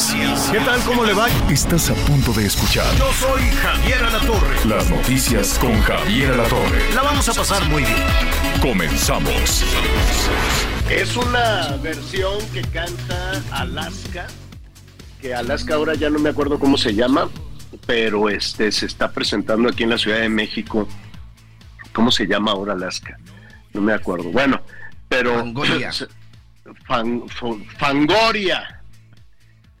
Noticias. ¿Qué tal? ¿Cómo le va? Estás a punto de escuchar Yo soy Javier Alatorre. las noticias con Javier Alatorre. La vamos a pasar muy bien. Comenzamos. Es una versión que canta Alaska, que Alaska ahora ya no me acuerdo cómo se llama, pero este se está presentando aquí en la Ciudad de México. ¿Cómo se llama ahora Alaska? No me acuerdo. Bueno, pero Fangoria. Fan- Fan- Fangoria.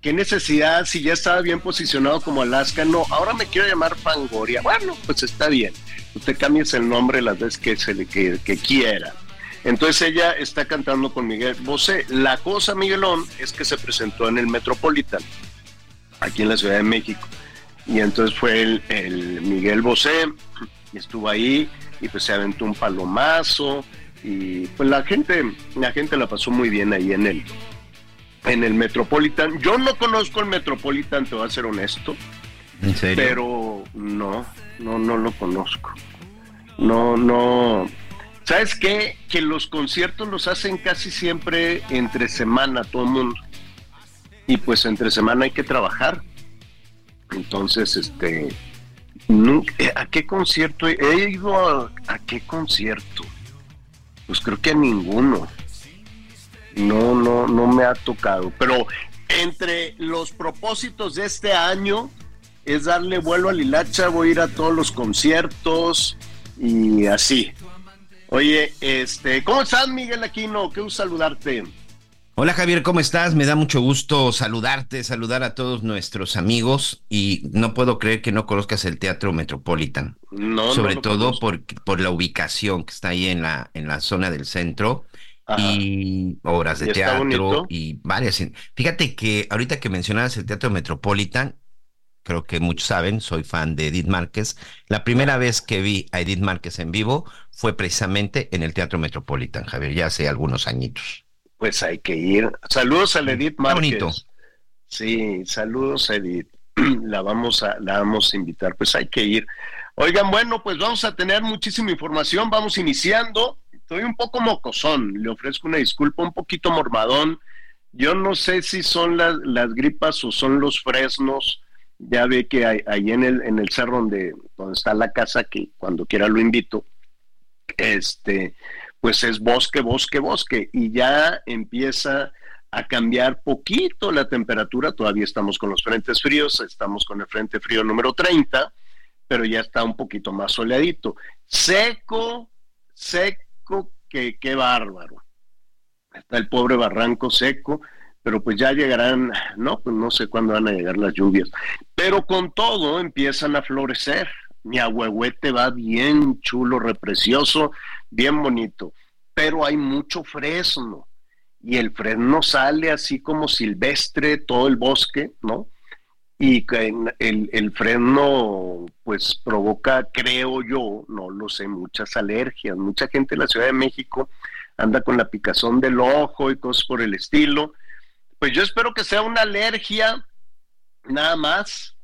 ¿Qué necesidad si ya estaba bien posicionado como Alaska? No, ahora me quiero llamar Fangoria. Bueno, pues está bien. Usted cambie el nombre las veces que, se le, que, quiera. Entonces ella está cantando con Miguel Bosé. La cosa, Miguelón, es que se presentó en el Metropolitan, aquí en la Ciudad de México. Y entonces fue el, el Miguel Bosé, estuvo ahí, y pues se aventó un palomazo, y pues la gente, la gente la pasó muy bien ahí en el, en el Metropolitan. Yo no conozco el Metropolitan, te voy a ser honesto, ¿En serio? pero no, no, no lo conozco. No, no. ¿Sabes qué? Que los conciertos los hacen casi siempre entre semana, todo el mundo. Y pues entre semana hay que trabajar. Entonces, este. nunca- ¿A qué concierto? He he ido a, a qué concierto? Pues creo que a ninguno. No, no, no me ha tocado. Pero entre los propósitos de este año es darle vuelo al hilacha, voy a ir a todos los conciertos y así. Oye, este, ¿cómo estás, Miguel Aquino? Qué gusto saludarte. Hola Javier, ¿cómo estás? Me da mucho gusto saludarte, saludar a todos nuestros amigos y no puedo creer que no conozcas el Teatro Metropolitan. No, Sobre no todo por, por la ubicación que está ahí en la, en la zona del centro Ajá. y obras de ¿Y está bonito? teatro y varias. Fíjate que ahorita que mencionabas el Teatro Metropolitan, creo que muchos saben, soy fan de Edith Márquez. La primera vez que vi a Edith Márquez en vivo fue precisamente en el Teatro Metropolitan, Javier, ya hace algunos añitos. Pues hay que ir. Saludos a la Edith Está Márquez. bonito. Sí, saludos a Edith. La vamos a, la vamos a invitar. Pues hay que ir. Oigan, bueno, pues vamos a tener muchísima información. Vamos iniciando. Estoy un poco mocosón. Le ofrezco una disculpa, un poquito mormadón. Yo no sé si son las, gripas o son los fresnos. Ya ve que ahí en el, en el cerro donde, donde está la casa, que cuando quiera lo invito, este, pues es bosque, bosque, bosque, y ya empieza a cambiar poquito la temperatura, todavía estamos con los frentes fríos, estamos con el frente frío número 30, pero ya está un poquito más soleadito. Seco, seco, que qué bárbaro. Está el pobre barranco seco, pero pues ya llegarán, no, pues no sé cuándo van a llegar las lluvias, pero con todo empiezan a florecer. Mi ahuehuete va bien chulo, reprecioso, bien bonito, pero hay mucho fresno y el fresno sale así como silvestre, todo el bosque, ¿no? Y el, el fresno pues provoca, creo yo, no lo sé, muchas alergias. Mucha gente en la Ciudad de México anda con la picazón del ojo y cosas por el estilo. Pues yo espero que sea una alergia nada más,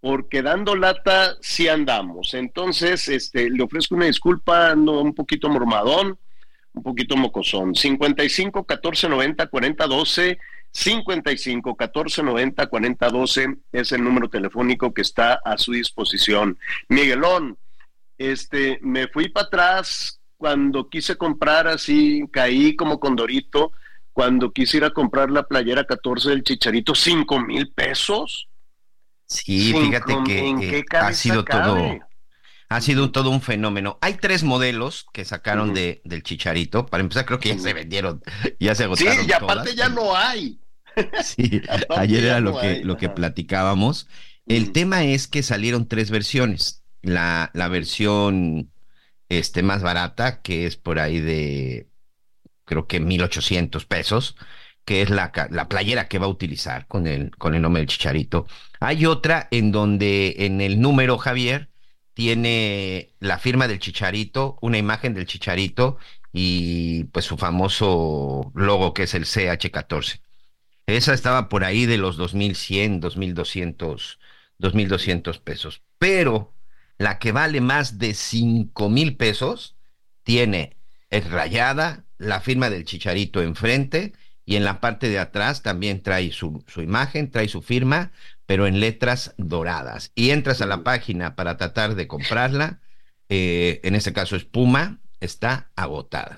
porque dando lata sí andamos. Entonces, este, le ofrezco una disculpa, ando un poquito mormadón, un poquito mocosón. 55 14 90 40 12, 55 14 90 40 12 es el número telefónico que está a su disposición. Miguelón, este, me fui para atrás cuando quise comprar así, caí como condorito, cuando quise ir a comprar la playera 14 del Chicharito, 5 mil pesos. Sí, Cinco, fíjate ¿en que eh, ha sido cabe? todo, ha sido todo un fenómeno. Hay tres modelos que sacaron de, del Chicharito. Para empezar, creo que ya se vendieron, ya se Sí, agotaron y aparte todas. ya no hay. Sí, ayer era lo que, lo que platicábamos. El tema es que salieron tres versiones. La, la versión este, más barata, que es por ahí de creo que 1.800 pesos, que es la, la playera que va a utilizar con el, con el nombre del Chicharito. Hay otra en donde en el número, Javier, tiene la firma del Chicharito, una imagen del Chicharito y pues su famoso logo que es el CH14. Esa estaba por ahí de los 2100, 2200, 2200 pesos. Pero la que vale más de 5000 pesos tiene es rayada, la firma del Chicharito enfrente y en la parte de atrás también trae su, su imagen, trae su firma, pero en letras doradas. Y entras a la página para tratar de comprarla, eh, en este caso es Puma, está agotada.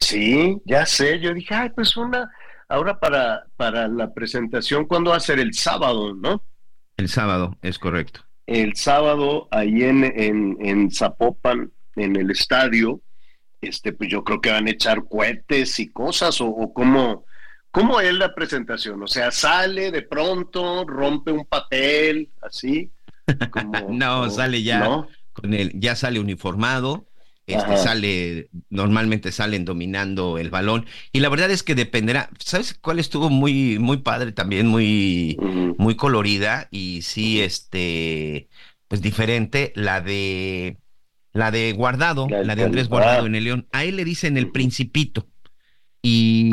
Sí, ya sé, yo dije, ay, pues una, ahora para, para la presentación, ¿cuándo va a ser? El sábado, ¿no? El sábado, es correcto. El sábado, ahí en, en, en Zapopan, en el estadio, este, pues yo creo que van a echar cohetes y cosas, o, o cómo, cómo es la presentación, o sea, sale de pronto, rompe un papel, así. Como, no, sale ya ¿no? con el, ya sale uniformado, este, sale, normalmente salen dominando el balón. Y la verdad es que dependerá. ¿Sabes cuál estuvo muy, muy padre también? Muy, uh -huh. muy colorida y sí, este, pues diferente. La de, la de Guardado, la, la de Andrés Guardado en el León. A él le dicen el Principito. Y,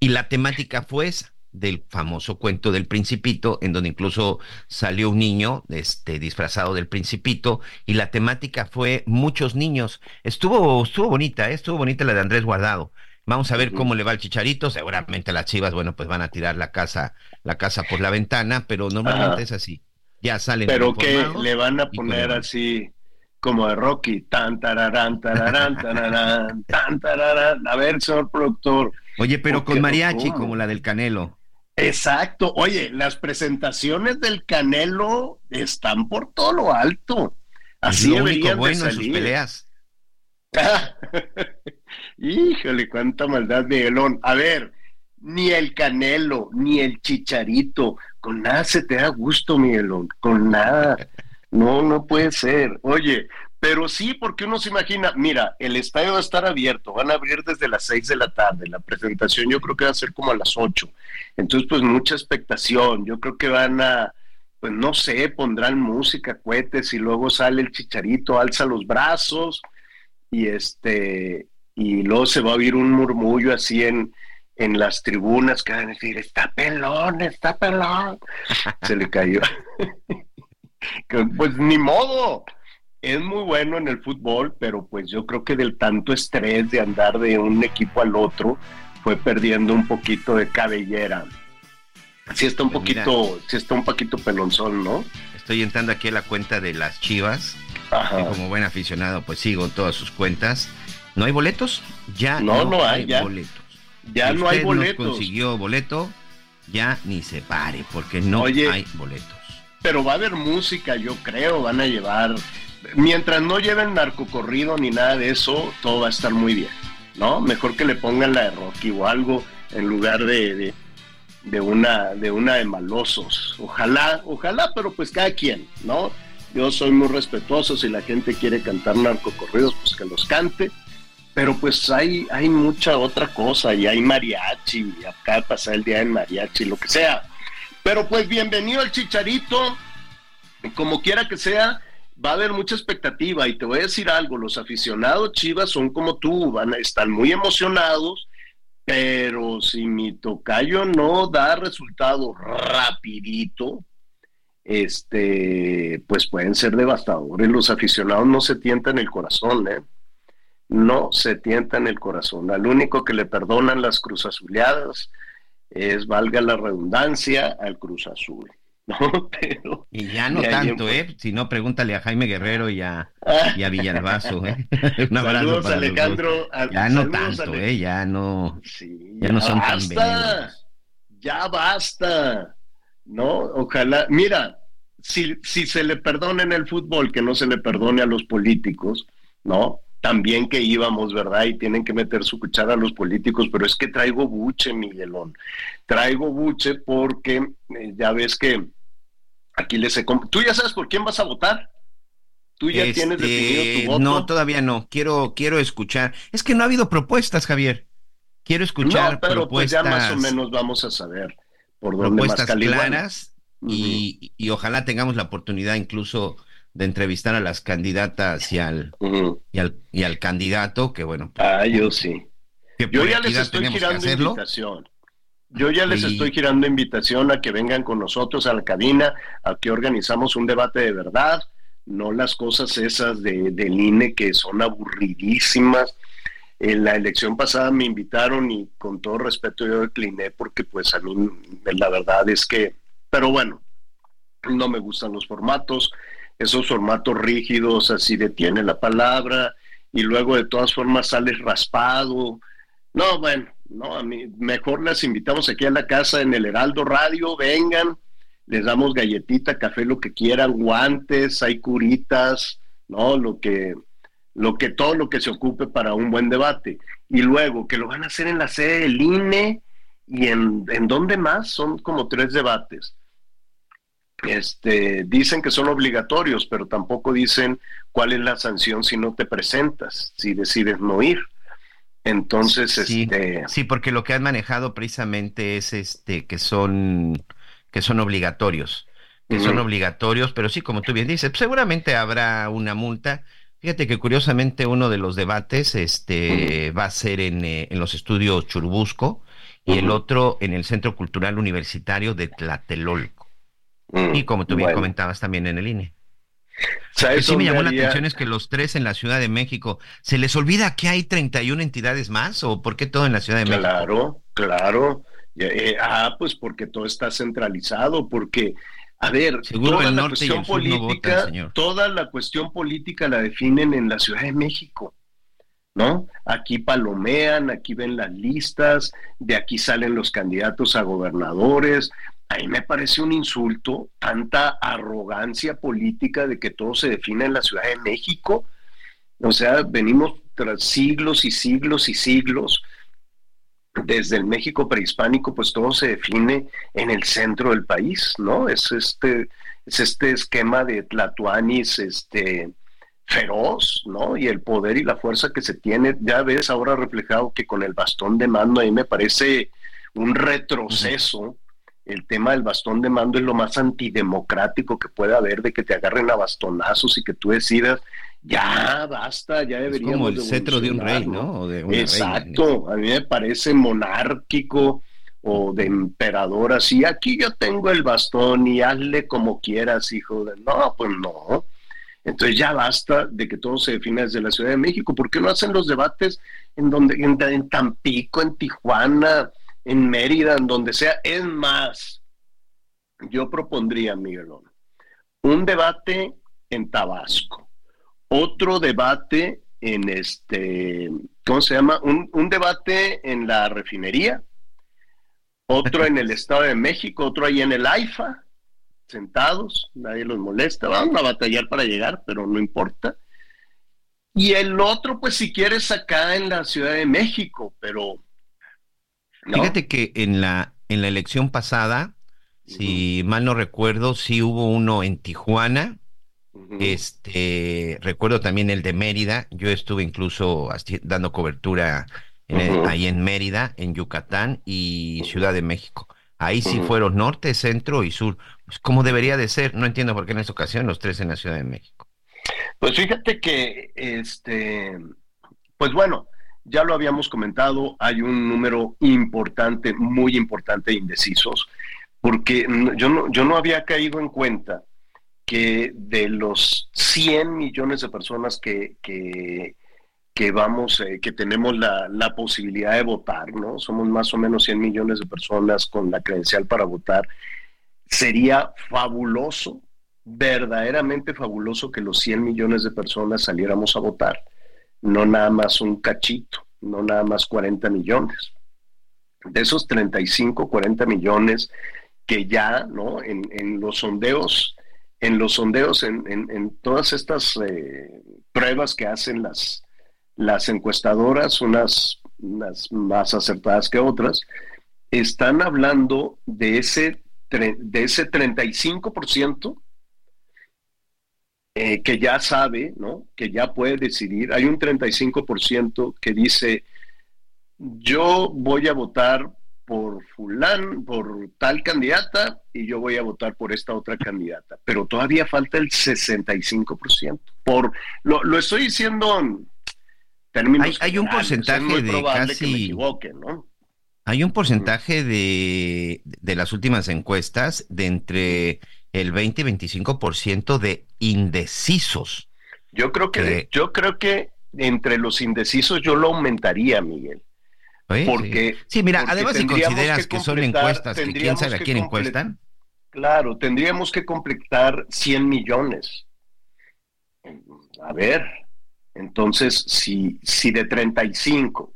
y la temática fue esa del famoso cuento del principito, en donde incluso salió un niño este, disfrazado del principito, y la temática fue muchos niños. Estuvo, estuvo bonita, ¿eh? estuvo bonita la de Andrés Guardado. Vamos a ver cómo le va al chicharito. Seguramente las chivas, bueno, pues van a tirar la casa, la casa por la ventana, pero normalmente Ajá. es así. Ya salen. Pero que le van a poner así como de Rocky, tan tararán, tararán, tararán, tan tararán. A ver, señor productor. Oye, pero con mariachi, como la del Canelo. Exacto. Oye, las presentaciones del Canelo están por todo lo alto. Así es lo único bueno de en sus peleas. Híjole, cuánta maldad, Miguelón. A ver, ni el Canelo, ni el Chicharito, con nada se te da gusto, Miguelón, con nada. No, no puede ser. Oye, pero sí, porque uno se imagina, mira, el estadio va a estar abierto, van a abrir desde las seis de la tarde, la presentación yo creo que va a ser como a las ocho. Entonces, pues mucha expectación, yo creo que van a, pues no sé, pondrán música, cohetes y luego sale el chicharito, alza los brazos y este, y luego se va a oír un murmullo así en, en las tribunas que van a decir, está pelón, está pelón. se le cayó. pues ni modo es muy bueno en el fútbol, pero pues yo creo que del tanto estrés de andar de un equipo al otro, fue perdiendo un poquito de cabellera. Sí está un pues poquito, mira, sí está un poquito pelonzón, ¿no? Estoy entrando aquí a la cuenta de las Chivas. Ajá. Y como buen aficionado, pues sigo todas sus cuentas. ¿No hay boletos? Ya no, no, no hay, ya. boletos. Ya si no hay boletos. No consiguió boleto, ya ni se pare, porque no Oye, hay boletos. Pero va a haber música, yo creo, van a llevar mientras no lleven narcocorrido ni nada de eso, todo va a estar muy bien, ¿no? Mejor que le pongan la de Rocky o algo en lugar de, de, de, una de una de malosos. Ojalá, ojalá, pero pues cada quien, ¿no? Yo soy muy respetuoso, si la gente quiere cantar narcocorridos, pues que los cante. Pero pues hay, hay mucha otra cosa, y hay mariachi, y acá pasar el día en mariachi, lo que sea. Pero pues bienvenido al chicharito, como quiera que sea, va a haber mucha expectativa y te voy a decir algo, los aficionados Chivas son como tú, van a estar muy emocionados, pero si mi tocayo no da resultado rapidito, este, pues pueden ser devastadores. Los aficionados no se tientan el corazón, ¿eh? No se tientan el corazón. Al único que le perdonan las cruzazuleadas es, valga la redundancia, al Cruz Azul. No, pero, y ya no tanto, ¿eh? Si no, pregúntale a Jaime Guerrero y a, y a Villalbazo, ¿eh? Un saludos, Alejandro. Ya no tanto, ¿eh? Ya no, sí, ya no son basta, tan benévolos. Ya basta, ¿no? Ojalá, mira, si, si se le perdona en el fútbol, que no se le perdone a los políticos, ¿no? También que íbamos, ¿verdad? Y tienen que meter su cuchara a los políticos, pero es que traigo buche, Miguelón. Traigo buche porque eh, ya ves que aquí les he... ¿Tú ya sabes por quién vas a votar? ¿Tú ya este, tienes definido tu voto? No, todavía no. Quiero, quiero escuchar. Es que no ha habido propuestas, Javier. quiero escuchar no, pero pues ya más o propuestas, menos vamos a saber por dónde más propuestas Caliwana. claras y, y ojalá tengamos la oportunidad incluso de entrevistar a las candidatas y al, y al, y al candidato, que bueno, pues, Ah, yo sí. que Yo ya les estoy girando invitación. Yo ya les Y- estoy girando invitación a que vengan con nosotros a la cabina, a que organizamos un debate de verdad, no las cosas esas de, del INE que son aburridísimas. En la elección pasada me invitaron y con todo respeto yo decliné porque pues a mí la verdad es que, pero bueno, no me gustan los formatos, esos formatos rígidos, así detiene la palabra y luego de todas formas sales raspado. No, bueno, no, a mí mejor las invitamos aquí a la casa en el Heraldo Radio, vengan, les damos galletita, café, lo que quieran, guantes, hay curitas, no, lo que lo que todo lo que se ocupe para un buen debate. Y luego que lo van a hacer en la sede del INE y en, en dónde más, son como tres debates. Este, dicen que son obligatorios, pero tampoco dicen cuál es la sanción si no te presentas, si decides no ir. Entonces, Sí, este, sí, porque lo que han manejado precisamente es este que son que son obligatorios, que son obligatorios, pero sí, como tú bien dices, pues seguramente habrá una multa. Fíjate que curiosamente uno de los debates este va a ser en, eh, en los estudios Churubusco y el otro en el Centro Cultural Universitario de Tlatelolco. Mm, Y como tú bien bueno, comentabas también en el INE. Lo que ¿sabes sí me llamó la atención es que los tres en la Ciudad de México, ¿se les olvida que hay 31 entidades más o por qué todo en la Ciudad de México? Claro, claro. Eh, ah, pues porque todo está centralizado, porque, a ver, Seguro toda el la norte y cuestión el sur no votan, política, señor. toda la cuestión política la definen en la Ciudad de México, ¿no? Aquí palomean, aquí ven las listas, de aquí salen los candidatos a gobernadores. A mí me parece un insulto tanta arrogancia política de que todo se define en la Ciudad de México. O sea, venimos tras siglos y siglos y siglos desde el México prehispánico, pues todo se define en el centro del país, ¿no? Es este, es este esquema de Tlatuanis, este feroz, ¿no? Y el poder y la fuerza que se tiene, ya ves ahora reflejado que con el bastón de mando, ahí me parece un retroceso. El tema del bastón de mando es lo más antidemocrático que puede haber, de que te agarren a bastonazos y que tú decidas, ya basta, ya Es deberíamos como el cetro de un rey, ¿no? O de una reina. Exacto, a mí me parece monárquico o de emperador así, aquí yo tengo el bastón y hazle como quieras, hijo de... No, pues no. Entonces ya basta de que todo se define desde la Ciudad de México. ¿Por qué no hacen los debates en donde en, en Tampico, en Tijuana, en Mérida, en donde sea? Es más, yo propondría, Miguelón, un debate en Tabasco, otro debate en este, ¿cómo se llama? Un, un debate en la refinería, otro en el Estado de México, otro ahí en el AIFA, sentados, nadie los molesta, van a batallar para llegar, pero no importa. Y el otro, pues si quieres, acá en la Ciudad de México, pero... ¿no? Fíjate que en la, en la elección pasada, si mal no recuerdo, sí hubo uno en Tijuana, este, recuerdo también el de Mérida, yo estuve incluso dando cobertura en el- ahí en Mérida, en Yucatán y Ciudad de México. Ahí sí fueron norte, centro y sur, pues como debería de ser. No entiendo por qué en esta ocasión los tres en la Ciudad de México. Pues fíjate que, este, pues bueno, ya lo habíamos comentado, hay un número importante, muy importante de indecisos, porque yo no, yo no había caído en cuenta que de los 100 millones de personas que, que, que vamos, eh, que tenemos la, la posibilidad de votar, ¿no? Somos más o menos 100 millones de personas con la credencial para votar. Sería fabuloso, verdaderamente fabuloso que los 100 millones de personas saliéramos a votar, no nada más un cachito, no nada más 40 millones. De esos 35, 40 millones que ya, ¿no? En, en los sondeos, en los sondeos, en, en, todas estas eh, pruebas que hacen las, las encuestadoras, unas, más acertadas que otras, están hablando de ese, de ese 35% eh, que ya sabe, ¿no? Que ya puede decidir. Hay un 35% que dice, yo voy a votar por fulán, por tal candidata y yo voy a votar por esta otra candidata, pero todavía falta el 65%. Por lo, lo estoy diciendo en términos hay, hay un porcentaje de casi me equivoque, ¿no? Hay un porcentaje de, de las últimas encuestas de entre el 20 y 25% de indecisos. Yo creo que, yo creo que entre los indecisos yo lo aumentaría, Miguel. porque sí, mira, además si consideras que, son encuestas, que quién sabe a quién encuestan. Claro, tendríamos que completar 100 millones. A ver, entonces si si de 35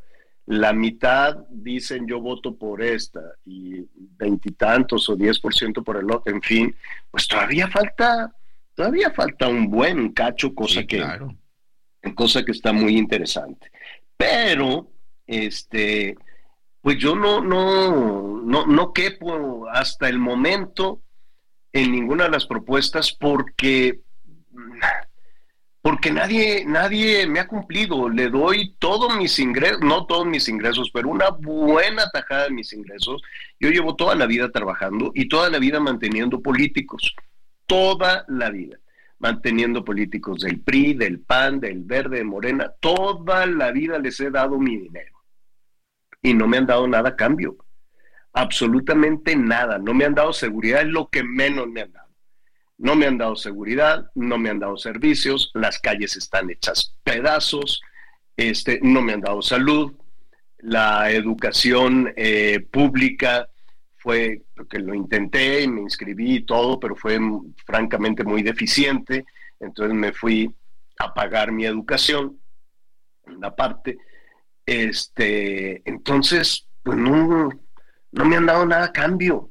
la mitad dicen yo voto por esta y veintitantos o diez por ciento por el otro, en fin, pues todavía falta, todavía falta un buen cacho, cosa que, cosa que está muy interesante. Pero, este, pues yo no, no, no, no quepo hasta el momento en ninguna de las propuestas porque porque nadie, nadie me ha cumplido. Le doy todos mis ingresos, no todos mis ingresos, pero una buena tajada de mis ingresos. Yo llevo toda la vida trabajando y toda la vida manteniendo políticos. Toda la vida. Manteniendo políticos del PRI, del PAN, del Verde, de Morena. Toda la vida les he dado mi dinero. Y no me han dado nada a cambio. Absolutamente nada. No me han dado seguridad, es lo que menos me han dado. No me han dado seguridad, no me han dado servicios, las calles están hechas pedazos, este, no me han dado salud, la educación eh, pública fue, porque lo intenté y me inscribí y todo, pero fue francamente muy deficiente, entonces me fui a pagar mi educación, una parte, este, entonces, pues no, no me han dado nada a cambio,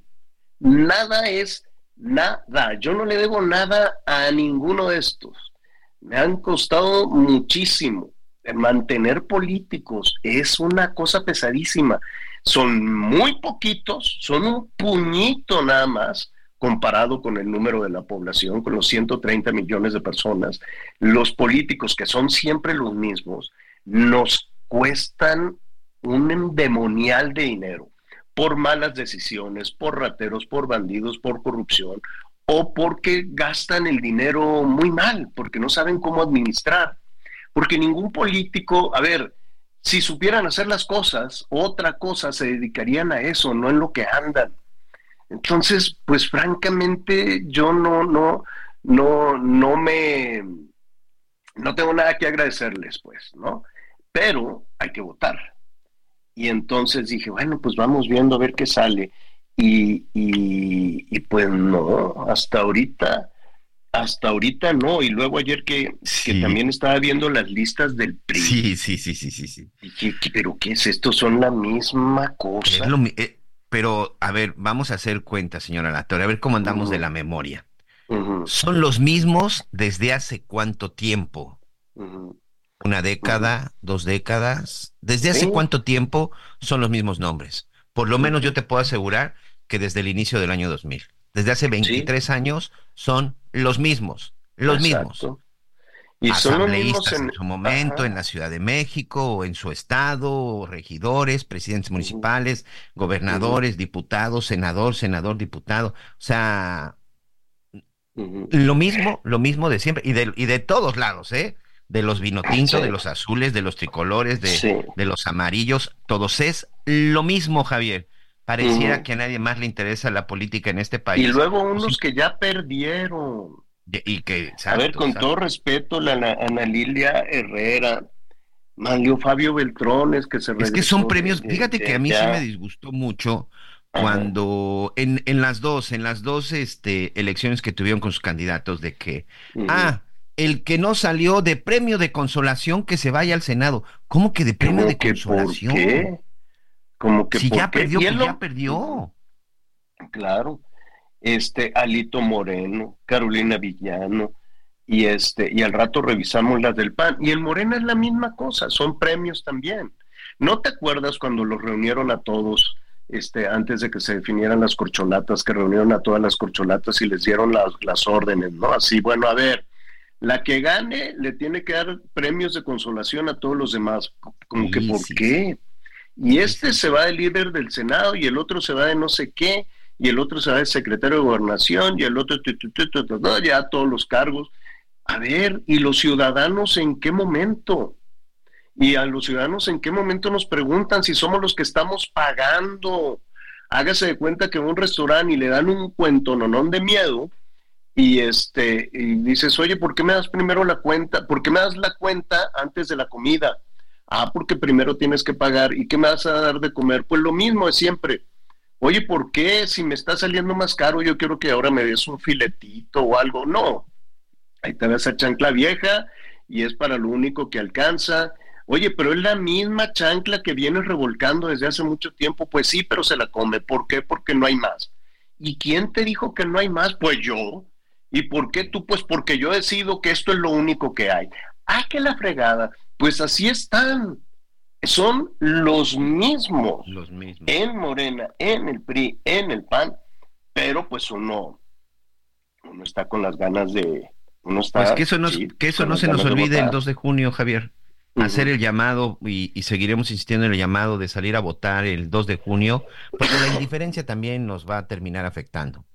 nada es Nada, yo no le debo nada a ninguno de estos. Me han costado muchísimo. Mantener políticos es una cosa pesadísima. Son muy poquitos, son un puñito nada más comparado con el número de la población, con los 130 millones de personas. Los políticos, que son siempre los mismos, nos cuestan un endemonial de dinero por malas decisiones, por rateros, por bandidos, por corrupción, o porque gastan el dinero muy mal, porque no saben cómo administrar. Porque ningún político, a ver, si supieran hacer las cosas, otra cosa se dedicarían a eso, no en lo que andan. Entonces, pues francamente, yo no, no, no, no me, no tengo nada que agradecerles, pues, ¿no? Pero hay que votar. Y entonces dije, bueno, pues vamos viendo a ver qué sale. Y, y, pues no, hasta ahorita, hasta ahorita no. Y luego ayer que, también estaba viendo las listas del PRI. Sí, sí, sí, sí, sí. sí. Dije, pero ¿qué es esto? Son la misma cosa. Eh, pero, a ver, vamos a hacer cuenta, señora Latorre, a ver cómo andamos de la memoria. Son los mismos desde hace cuánto tiempo una década, dos décadas. ¿Desde hace cuánto tiempo son los mismos nombres? Por lo menos yo te puedo asegurar que desde el inicio del año 2000. Desde hace 23 años son los mismos, los mismos. Y Asambleístas en... su momento en la Ciudad de México, o en su estado, regidores, presidentes municipales, gobernadores, diputados, senador, senador, diputado. O sea, lo mismo, lo mismo de siempre y de, y de todos lados, ¿eh? De los vinotintos, de los azules, de los tricolores, de, de, los amarillos, todos es lo mismo, Javier. Pareciera que a nadie más le interesa la política en este país. Y luego unos que ya perdieron. Y, que, a ver, con todo respeto, la Ana, Lilia Herrera, Mario Fabio Beltrones, que se Es que son premios, fíjate que a mí sí me disgustó mucho cuando en, en las dos, en las dos este, elecciones que tuvieron con sus candidatos de que, ah, el que no salió de premio de consolación que se vaya al Senado. ¿Cómo que de premio de consolación? ¿por qué? Como que si ya perdió, pues ya perdió. Claro. Este Alito Moreno, Carolina Villano y este y al rato revisamos las del PAN y el Morena es la misma cosa, son premios también. ¿No te acuerdas cuando los reunieron a todos este antes de que se definieran las corcholatas, que reunieron a todas las corcholatas y les dieron las, las órdenes, ¿no? Así, bueno, a ver, la que gane le tiene que dar premios de consolación a todos los demás. Como que, ¿por qué? Y este se va de líder del Senado y el otro se va de no sé qué y el otro se va de secretario de gobernación y el otro ya todos los cargos. A ver, ¿y los ciudadanos en qué momento? Y a los ciudadanos en qué momento nos preguntan si somos los que estamos pagando. Hágase de cuenta que en un restaurante y le dan un cuento nonón de miedo y este y dices, "Oye, ¿por qué me das primero la cuenta? ¿Por qué me das la cuenta antes de la comida?" Ah, porque primero tienes que pagar. ¿Y qué me vas a dar de comer? Pues lo mismo es siempre. Oye, ¿por qué si me está saliendo más caro yo quiero que ahora me des un filetito o algo? No. Ahí te ves esa chancla vieja y es para lo único que alcanza Oye, pero es la misma chancla que viene revolcando desde hace mucho tiempo. Pues sí, pero se la come. ¿Por qué? Porque no hay más. ¿Y quién te dijo que no hay más? Pues yo. ¿Y por qué tú? Pues porque yo decido que esto es lo único que hay. Ah, que la fregada. Pues así están. Son los mismos. Los mismos. En Morena, en el PRI, en el PAN. Pero pues uno, uno está con las ganas de... Uno está, pues que eso no, que eso no se nos olvide el 2 de junio, Javier hacer el llamado y, seguiremos insistiendo en el llamado de salir a votar el 2 de junio, porque la indiferencia también nos va a terminar afectando.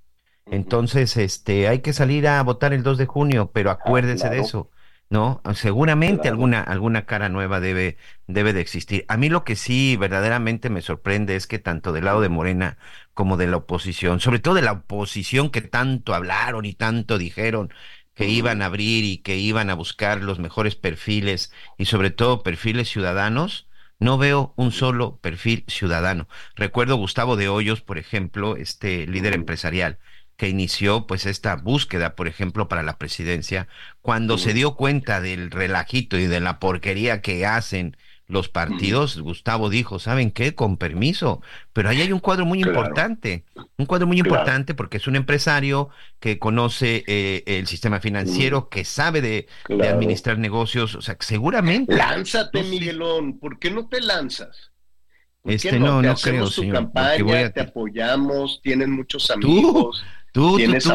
Entonces, este, hay que salir a votar el 2 de junio, pero ah, acuérdense de eso, ¿no? Seguramente alguna, alguna cara nueva debe, debe de existir. A mí lo que sí verdaderamente me sorprende es que tanto del lado de Morena como de la oposición, sobre todo de la oposición que tanto hablaron y tanto dijeron, que iban a abrir y que iban a buscar los mejores perfiles y sobre todo perfiles ciudadanos, no veo un solo perfil ciudadano. Recuerdo Gustavo de Hoyos, por ejemplo, este líder empresarial que inició pues esta búsqueda, por ejemplo, para la presidencia, cuando se dio cuenta del relajito y de la porquería que hacen los partidos, Gustavo dijo, ¿saben qué? Con permiso. Pero ahí hay un cuadro muy importante, un cuadro muy importante porque es un empresario que conoce eh, el sistema financiero, que sabe de, administrar negocios, o sea, seguramente... Lánzate, Miguelón, ¿por qué no te lanzas? Este, no, no, creo, señor. Campaña, Te apoyamos, tienen muchos amigos. Tú, tú, tú,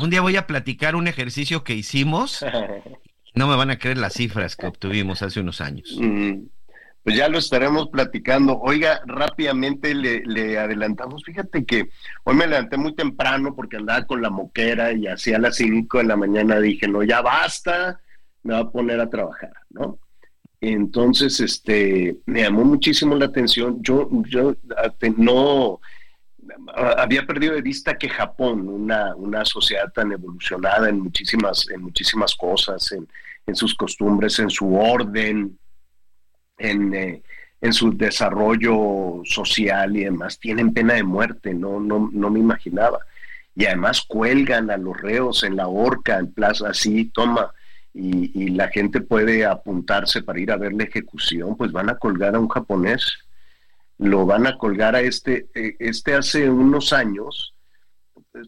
un, día, voy a platicar un ejercicio que hicimos No me van a creer las cifras que obtuvimos hace unos años. Mm, pues ya lo estaremos platicando. Oiga, rápidamente le, adelantamos. Fíjate que hoy me levanté muy temprano porque andaba con la moquera y así a las 5 de la mañana dije, no, ya basta, me voy a poner a trabajar, ¿no? Entonces, este, me llamó muchísimo la atención. Yo, yo no había perdido de vista que Japón, una, una sociedad tan evolucionada en muchísimas, en muchísimas cosas, en, en sus costumbres, en su orden, en, eh, en, su desarrollo social y demás, tienen pena de muerte, no, no, no me imaginaba. Y además cuelgan a los reos en la horca, en plaza, así, toma, y, y la gente puede apuntarse para ir a ver la ejecución, pues van a colgar a un japonés lo van a colgar a este, eh, este hace unos años,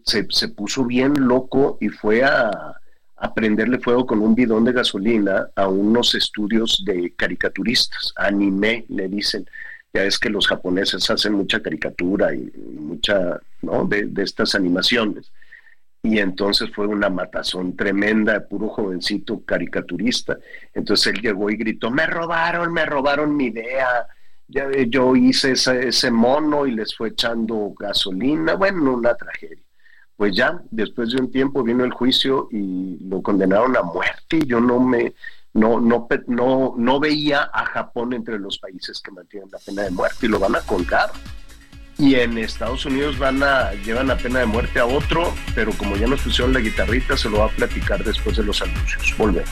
se, se puso bien loco y fue a, a, prenderle fuego con un bidón de gasolina a unos estudios de caricaturistas, anime le dicen, ya es que los japoneses hacen mucha caricatura y mucha, ¿no? De, de estas animaciones. Y entonces fue una matazón tremenda, puro jovencito caricaturista. Entonces él llegó y gritó, me robaron, me robaron mi idea, ya yo hice ese, mono y les fue echando gasolina, bueno, una tragedia. Pues ya, después de un tiempo vino el juicio y lo condenaron a muerte y yo no me, no, no, no, no veía a Japón entre los países que mantienen la pena de muerte y lo van a colgar. Y en Estados Unidos van a, llevan la pena de muerte a otro, pero como ya nos pusieron la guitarrita, se lo va a platicar después de los anuncios. Volvemos.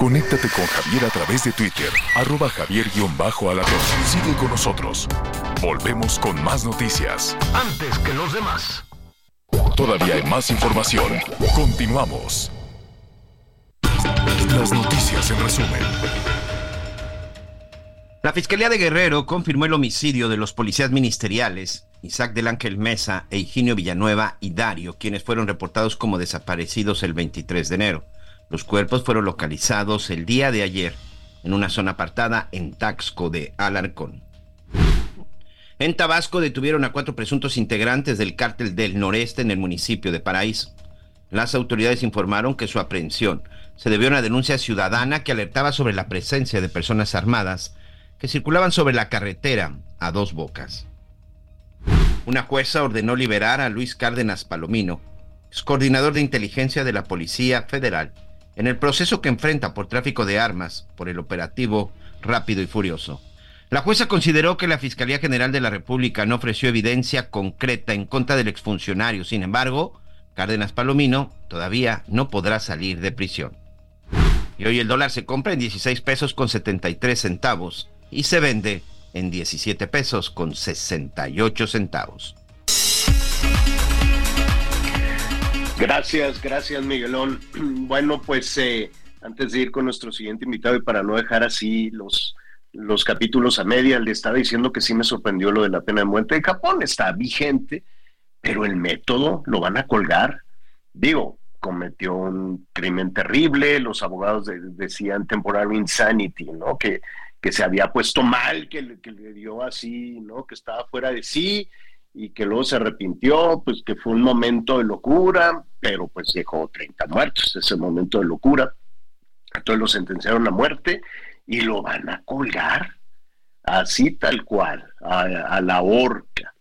Conéctate con Javier a través de Twitter, arroba javier-alatón. Sigue con nosotros. Volvemos con más noticias. Antes que los demás. Todavía hay más información. Continuamos. Las noticias en resumen. La Fiscalía de Guerrero confirmó el homicidio de los policías ministeriales Isaac del Ángel Mesa e Higinio Villanueva y Dario, quienes fueron reportados como desaparecidos el 23 de enero. Los cuerpos fueron localizados el día de ayer en una zona apartada en Taxco de Alarcón. En Tabasco detuvieron a cuatro presuntos integrantes del cártel del noreste en el municipio de Paraíso. Las autoridades informaron que su aprehensión se debió a una denuncia ciudadana que alertaba sobre la presencia de personas armadas que circulaban sobre la carretera a dos bocas. Una jueza ordenó liberar a Luis Cárdenas Palomino, coordinador de inteligencia de la Policía Federal, en el proceso que enfrenta por tráfico de armas por el operativo Rápido y Furioso. La jueza consideró que la Fiscalía General de la República no ofreció evidencia concreta en contra del exfuncionario. Sin embargo, Cárdenas Palomino todavía no podrá salir de prisión. Y hoy el dólar se compra en 16 pesos con 73 centavos y se vende en 17 pesos con 68 centavos. Gracias, gracias Miguelón. Bueno, pues eh, antes de ir con nuestro siguiente invitado y para no dejar así los los capítulos a media, le estaba diciendo que sí me sorprendió lo de la pena de muerte de Japón, está vigente, pero el método lo van a colgar. Digo, cometió un crimen terrible, los abogados decían temporal insanity, ¿no? Que, que se había puesto mal, que, le dio así, ¿no? Que estaba fuera de sí y que luego se arrepintió, pues que fue un momento de locura, pero pues dejó 30 muertos, ese momento de locura. Entonces lo sentenciaron a muerte y lo van a colgar así tal cual, a, la horca.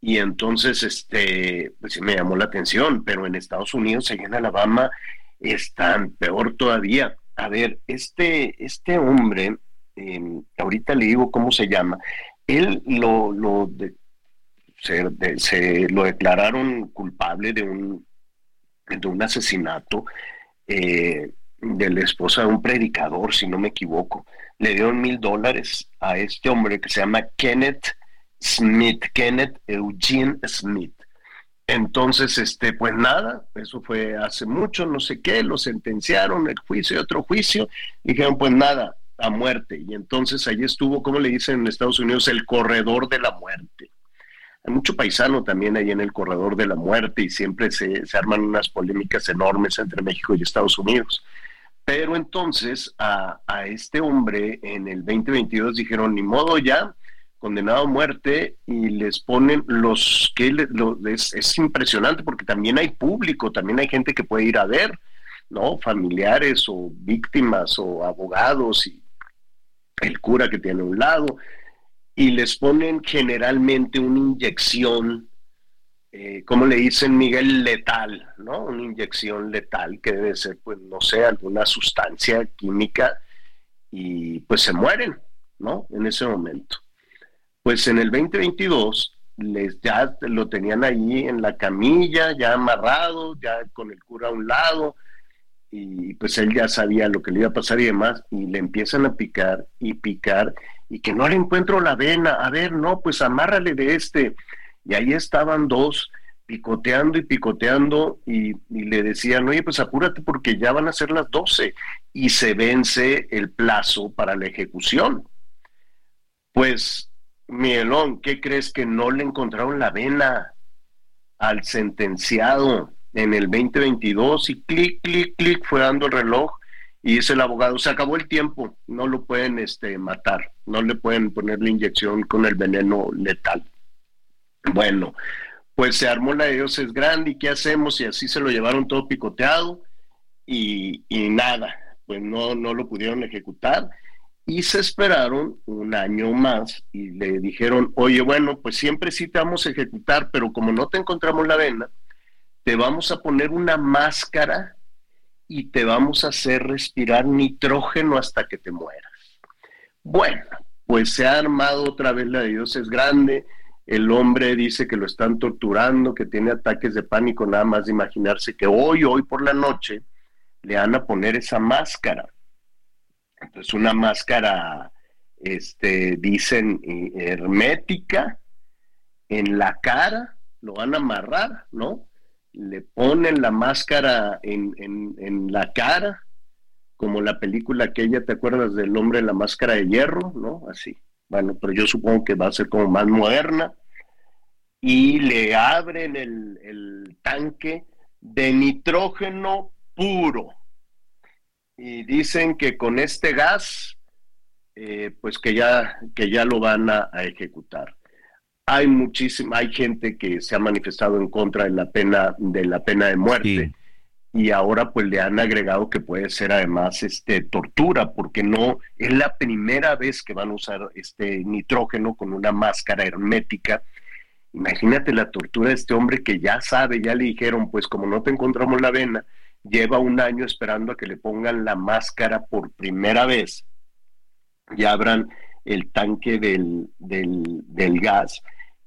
Y entonces, este, pues me llamó la atención, pero en Estados Unidos, allá en Alabama, están peor todavía. A ver, este, este hombre, em, ahorita le digo cómo se llama, él lo, lo se, lo declararon culpable de un, de un asesinato. Eh, de la esposa de un predicador, si no me equivoco. Le dieron mil dólares a este hombre que se llama Kenneth Smith, Kenneth Eugene Smith. Entonces, este, pues nada, eso fue hace mucho, no sé qué, lo sentenciaron, el juicio y otro juicio, dijeron, pues nada, a muerte. Y entonces allí estuvo, como le dicen en Estados Unidos, el corredor de la muerte. Hay mucho paisano también ahí en el corredor de la muerte y siempre se, se arman unas polémicas enormes entre México y Estados Unidos. Pero entonces a, este hombre en el 2022 dijeron, ni modo ya, condenado a muerte y les ponen los que es, impresionante porque también hay público, también hay gente que puede ir a ver, ¿no? Familiares o víctimas o abogados y el cura que tiene un lado y les ponen generalmente una inyección eh, como le dicen Miguel, letal, ¿no? Una inyección letal que debe ser, pues, no sé, alguna sustancia química y pues se mueren, ¿no? En ese momento. Pues en el 2022 les ya lo tenían ahí en la camilla, ya amarrado, ya con el cura a un lado, y pues él ya sabía lo que le iba a pasar y demás, y le empiezan a picar y picar, y que no le encuentro la vena, a ver, no, pues amárrale de este, y ahí estaban dos picoteando y picoteando y, le decían, oye, pues apúrate porque ya van a ser las 12 y se vence el plazo para la ejecución. Pues, Miguelón, ¿qué crees que no le encontraron la vena al sentenciado en el 2022 y clic, clic, clic fue dando el reloj y dice el abogado, se acabó el tiempo, no lo pueden este, matar, no le pueden poner la inyección con el veneno letal. Bueno, pues se armó la de Dios es grande y qué hacemos y así se lo llevaron todo picoteado y, nada, pues no, no lo pudieron ejecutar. Y se esperaron un año más y le dijeron, oye, bueno, pues siempre sí te vamos a ejecutar, pero como no te encontramos la vena, te vamos a poner una máscara y te vamos a hacer respirar nitrógeno hasta que te mueras. Bueno, pues se ha armado otra vez la de Dios es grande el hombre dice que lo están torturando, que tiene ataques de pánico, nada más de imaginarse que hoy, hoy por la noche, le van a poner esa máscara. Entonces, una máscara, este, dicen, hermética en la cara, lo van a amarrar, ¿no? Le ponen la máscara en, en la cara, como la película aquella, ¿te acuerdas del hombre de la máscara de hierro? ¿No? Así. Bueno, pero yo supongo que va a ser como más moderna. Y le abren el, tanque de nitrógeno puro. Y dicen que con este gas, eh, pues que ya, que ya lo van a, ejecutar. Hay muchísima, hay gente que se ha manifestado en contra de la pena, de la pena de muerte. Y ahora pues le han agregado que puede ser además este tortura, porque no es la primera vez que van a usar este nitrógeno con una máscara hermética. Imagínate la tortura de este hombre que ya sabe, ya le dijeron, pues como no te encontramos la vena, lleva un año esperando a que le pongan la máscara por primera vez y abran el tanque del, del, gas.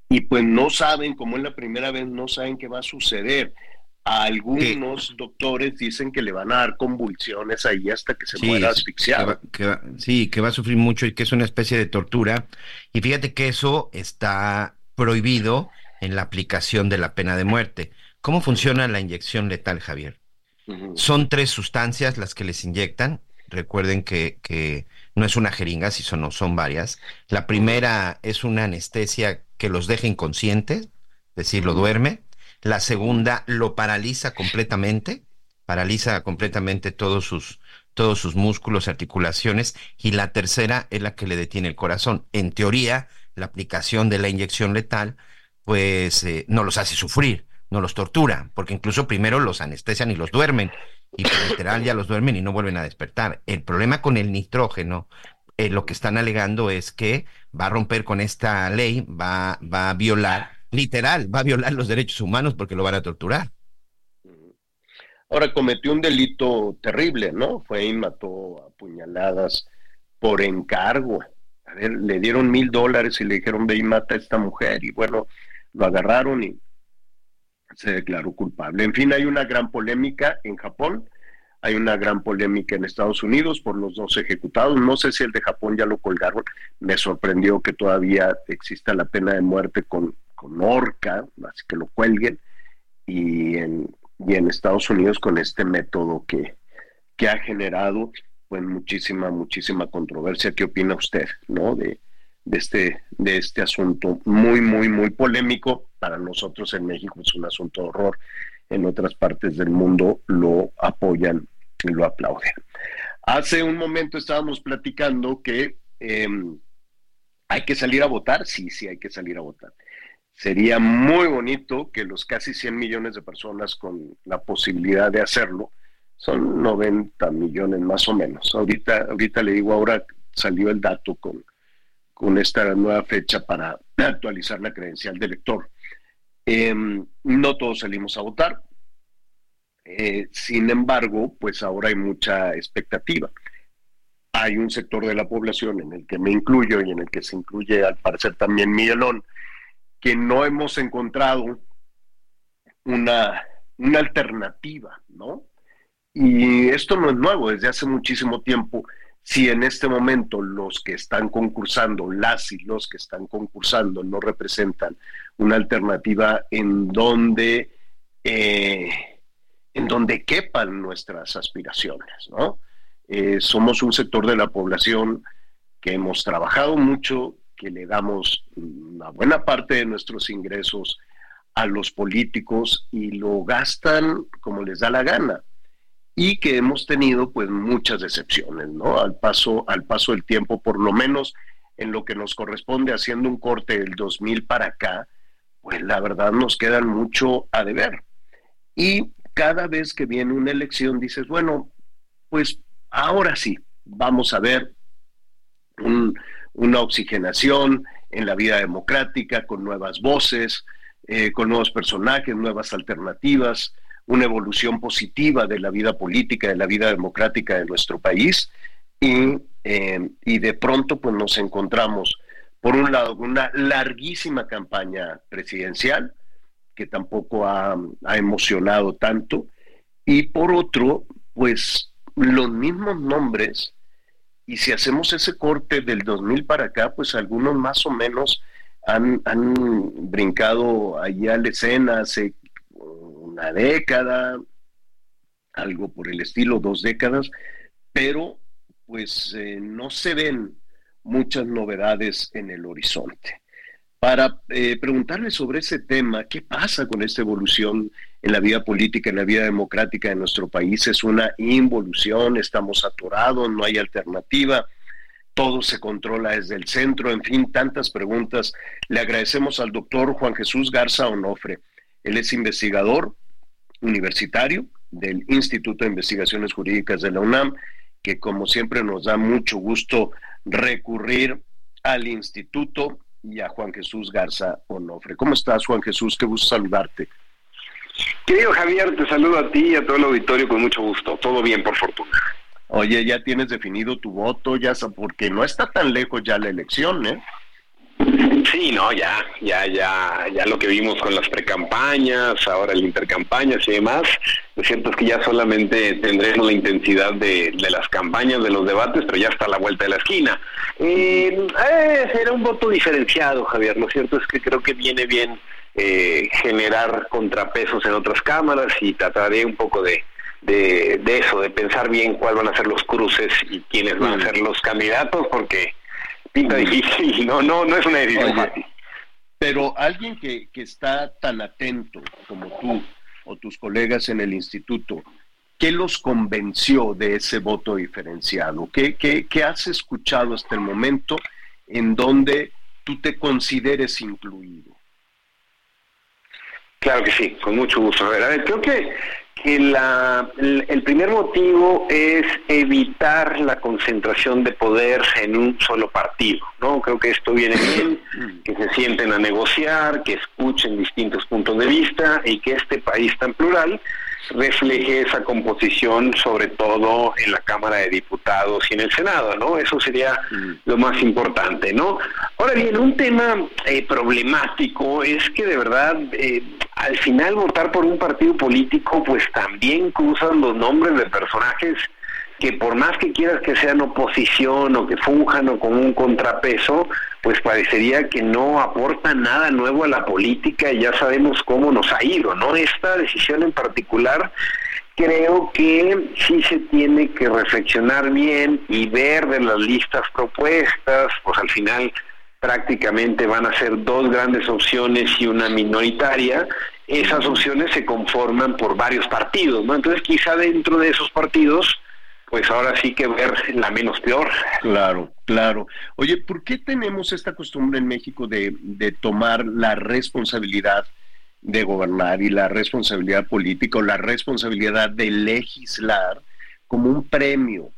Y pues no saben, como es la primera vez, no saben qué va a suceder. algunos doctores dicen que le van a dar convulsiones ahí hasta que se muera asfixiado. sí, que va a sufrir mucho y que es una especie de tortura. Y fíjate que eso está prohibido en la aplicación de la pena de muerte. ¿Cómo funciona la inyección letal, Javier? Son tres sustancias las que les inyectan. Recuerden que, que no es una jeringa, si son, no son varias. La primera es una anestesia que los deja inconscientes, es decir, lo duerme. La segunda lo paraliza completamente, paraliza completamente todos sus, todos sus músculos, articulaciones. Y la tercera es la que le detiene el corazón. En teoría, la aplicación de la inyección letal, pues eh, no los hace sufrir no los tortura, porque incluso primero los anestesian y los duermen, y por literal ya los duermen y no vuelven a despertar. El problema con el nitrógeno, eh, lo que están alegando es que va a romper con esta ley, va, va a violar, literal, va a violar los derechos humanos porque lo van a torturar. Ahora cometió un delito terrible, ¿no? Fue y mató a puñaladas por encargo. A ver, le dieron mil dólares y le dijeron ve y mata a esta mujer. Y bueno, lo agarraron y se declaró culpable. En fin, hay una gran polémica en Japón, hay una gran polémica en Estados Unidos por los dos ejecutados. No sé si el de Japón ya lo colgaron. Me sorprendió que todavía exista la pena de muerte con, con horca, así que lo cuelguen. Y en, y en Estados Unidos con este método que, que ha generado pues muchísima, muchísima controversia. ¿Qué opina usted, no? De, de este, de este asunto muy, muy, muy polémico. Para nosotros en México es un asunto de horror. En otras partes del mundo lo apoyan y lo aplauden. Hace un momento estábamos platicando que em, hay que salir a votar. Sí, sí, hay que salir a votar. Sería muy bonito que los casi 100 millones de personas con la posibilidad de hacerlo, son 90 millones más o menos. Ahorita, ahorita le digo, ahora salió el dato con con esta nueva fecha para actualizar la credencial de elector. Em, no todos salimos a votar. Eh, sin embargo, pues ahora hay mucha expectativa. Hay un sector de la población en el que me incluyo y en el que se incluye al parecer también Miguelón, que no hemos encontrado una, una alternativa, ¿no? Y esto no es nuevo, desde hace muchísimo tiempo si en este momento los que están concursando, las y los que están concursando no representan una alternativa en donde, eh, en donde quepan nuestras aspiraciones, ¿no? Eh, somos un sector de la población que hemos trabajado mucho, que le damos una buena parte de nuestros ingresos a los políticos y lo gastan como les da la gana y que hemos tenido pues muchas decepciones, ¿no? Al paso, al paso del tiempo, por lo menos en lo que nos corresponde haciendo un corte del 2000 para acá, pues la verdad nos quedan mucho a deber. Y cada vez que viene una elección dices, bueno, pues ahora sí, vamos a ver una oxigenación en la vida democrática con nuevas voces, eh, con nuevos personajes, nuevas alternativas, una evolución positiva de la vida política, de la vida democrática de nuestro país. Y, eh, y de pronto pues nos encontramos, por un lado, con una larguísima campaña presidencial que tampoco ha, ha emocionado tanto y por otro, pues los mismos nombres y si hacemos ese corte del 2000 para acá, pues algunos más o menos han, han brincado allá a la escena hace una década, algo por el estilo, dos décadas, pero pues eh, no se ven muchas novedades en el horizonte. Para eh, preguntarle sobre ese tema, ¿qué pasa con esta evolución en la vida política, en la vida democrática de nuestro país? ¿Es una involución? ¿Estamos atorados? ¿No hay alternativa? todo se controla desde el centro, en fin, tantas preguntas. Le agradecemos al doctor Juan Jesús Garza Onofre. Él es investigador universitario del Instituto de Investigaciones Jurídicas de la UNAM, que como siempre nos da mucho gusto recurrir al instituto y a Juan Jesús Garza Onofre. ¿Cómo estás, Juan Jesús? Qué gusto saludarte. Querido Javier, te saludo a ti y a todo el auditorio con mucho gusto. Todo bien, por fortuna. Oye, ya tienes definido tu voto, ya porque no está tan lejos ya la elección, ¿eh? Sí, no, ya, ya, ya, ya lo que vimos con las precampañas, ahora el intercampañas y demás, lo cierto es que ya solamente tendremos la intensidad de, las campañas, de los debates, pero ya está a la vuelta de la esquina. Eh, eh, será un voto diferenciado, Javier, lo cierto es que creo que viene bien eh, generar contrapesos en otras cámaras y trataré un poco de, de, eso, de pensar bien cuáles van a ser los cruces y quiénes van a ser los candidatos, porque pinta difícil, no, no, no es una decisión fácil. Pero alguien que, que está tan atento como tú o tus colegas en el instituto, ¿qué los convenció de ese voto diferenciado? ¿Qué, qué, qué has escuchado hasta el momento en donde tú te consideres incluido? Claro que sí, con mucho gusto. A ver, a ver creo que la, el primer motivo es evitar la concentración de poder en un solo partido, ¿no? Creo que esto viene bien, que se sienten a negociar, que escuchen distintos puntos de vista y que este país tan plural refleje esa composición, sobre todo en la Cámara de Diputados y en el Senado, ¿no? Eso sería lo más importante, ¿no? Ahora bien, un tema eh, problemático es que de verdad eh, al final votar por un partido político pues también cruzan los nombres de personajes que por más que quieras que sean oposición o que funjan o como un contrapeso, pues parecería que no aportan nada nuevo a la política y ya sabemos cómo nos ha ido, ¿no? Esta decisión en particular creo que sí se tiene que reflexionar bien y ver de las listas propuestas, pues al final prácticamente van a ser dos grandes opciones y una minoritaria, esas opciones se conforman por varios partidos, ¿no? Entonces quizá dentro de esos partidos, pues ahora sí que ver la menos peor. Claro, claro. Oye, ¿por qué tenemos esta costumbre en México de, de tomar la responsabilidad de gobernar y la responsabilidad política o la responsabilidad de legislar como un premio?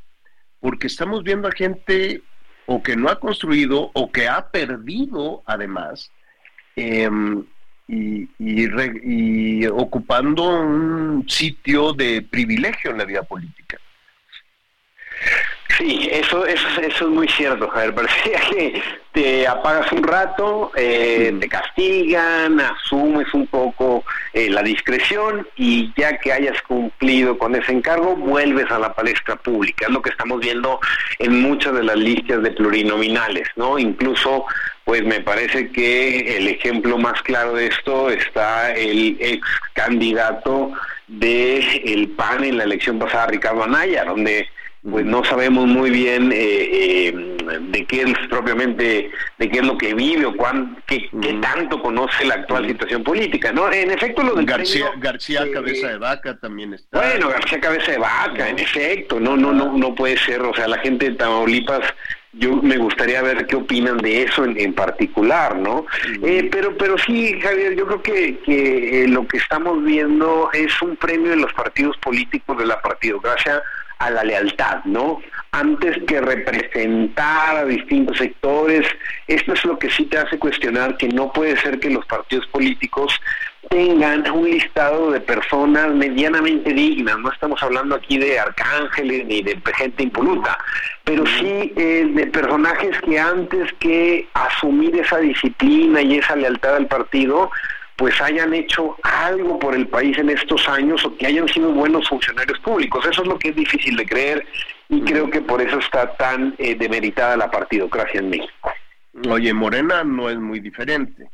Porque estamos viendo a gente o que no ha construido o que ha perdido además em, y, y, ocupando un sitio de privilegio en la vida política. Sí, eso, eso, eso es muy cierto, Javier. Parecía que te apagas un rato, eh, te castigan, asumes un poco eh, la discreción y ya que hayas cumplido con ese encargo, vuelves a la palestra pública. Es lo que estamos viendo en muchas de las listas de plurinominales, ¿no? Incluso, pues me parece que el ejemplo más claro de esto está el ex candidato de el PAN en la elección pasada, Ricardo Anaya, donde pues no sabemos muy bien eh, eh, de qué es propiamente, de qué es lo que vive o cuán, qué, tanto conoce la actual situación política, ¿no? En efecto, lo de García, García eh, Cabeza de Vaca también está. Bueno, García Cabeza de Vaca, en efecto, no, no, no, no puede ser, o sea, la gente de Tamaulipas yo me gustaría ver qué opinan de eso en, particular, ¿no? pero, pero sí, Javier, yo creo que, que lo que estamos viendo es un premio de los partidos políticos de la partidocracia a la lealtad, ¿no? Antes que representar a distintos sectores, esto es lo que sí te hace cuestionar que no puede ser que los partidos políticos tengan un listado de personas medianamente dignas, no estamos hablando aquí de arcángeles ni de gente impoluta, pero sí eh, de personajes que antes que asumir esa disciplina y esa lealtad al partido, pues hayan hecho algo por el país en estos años o que hayan sido buenos funcionarios públicos. Eso es lo que es difícil de creer y creo que por eso está tan eh, demeritada la partidocracia en México. Oye, Morena no es muy diferente,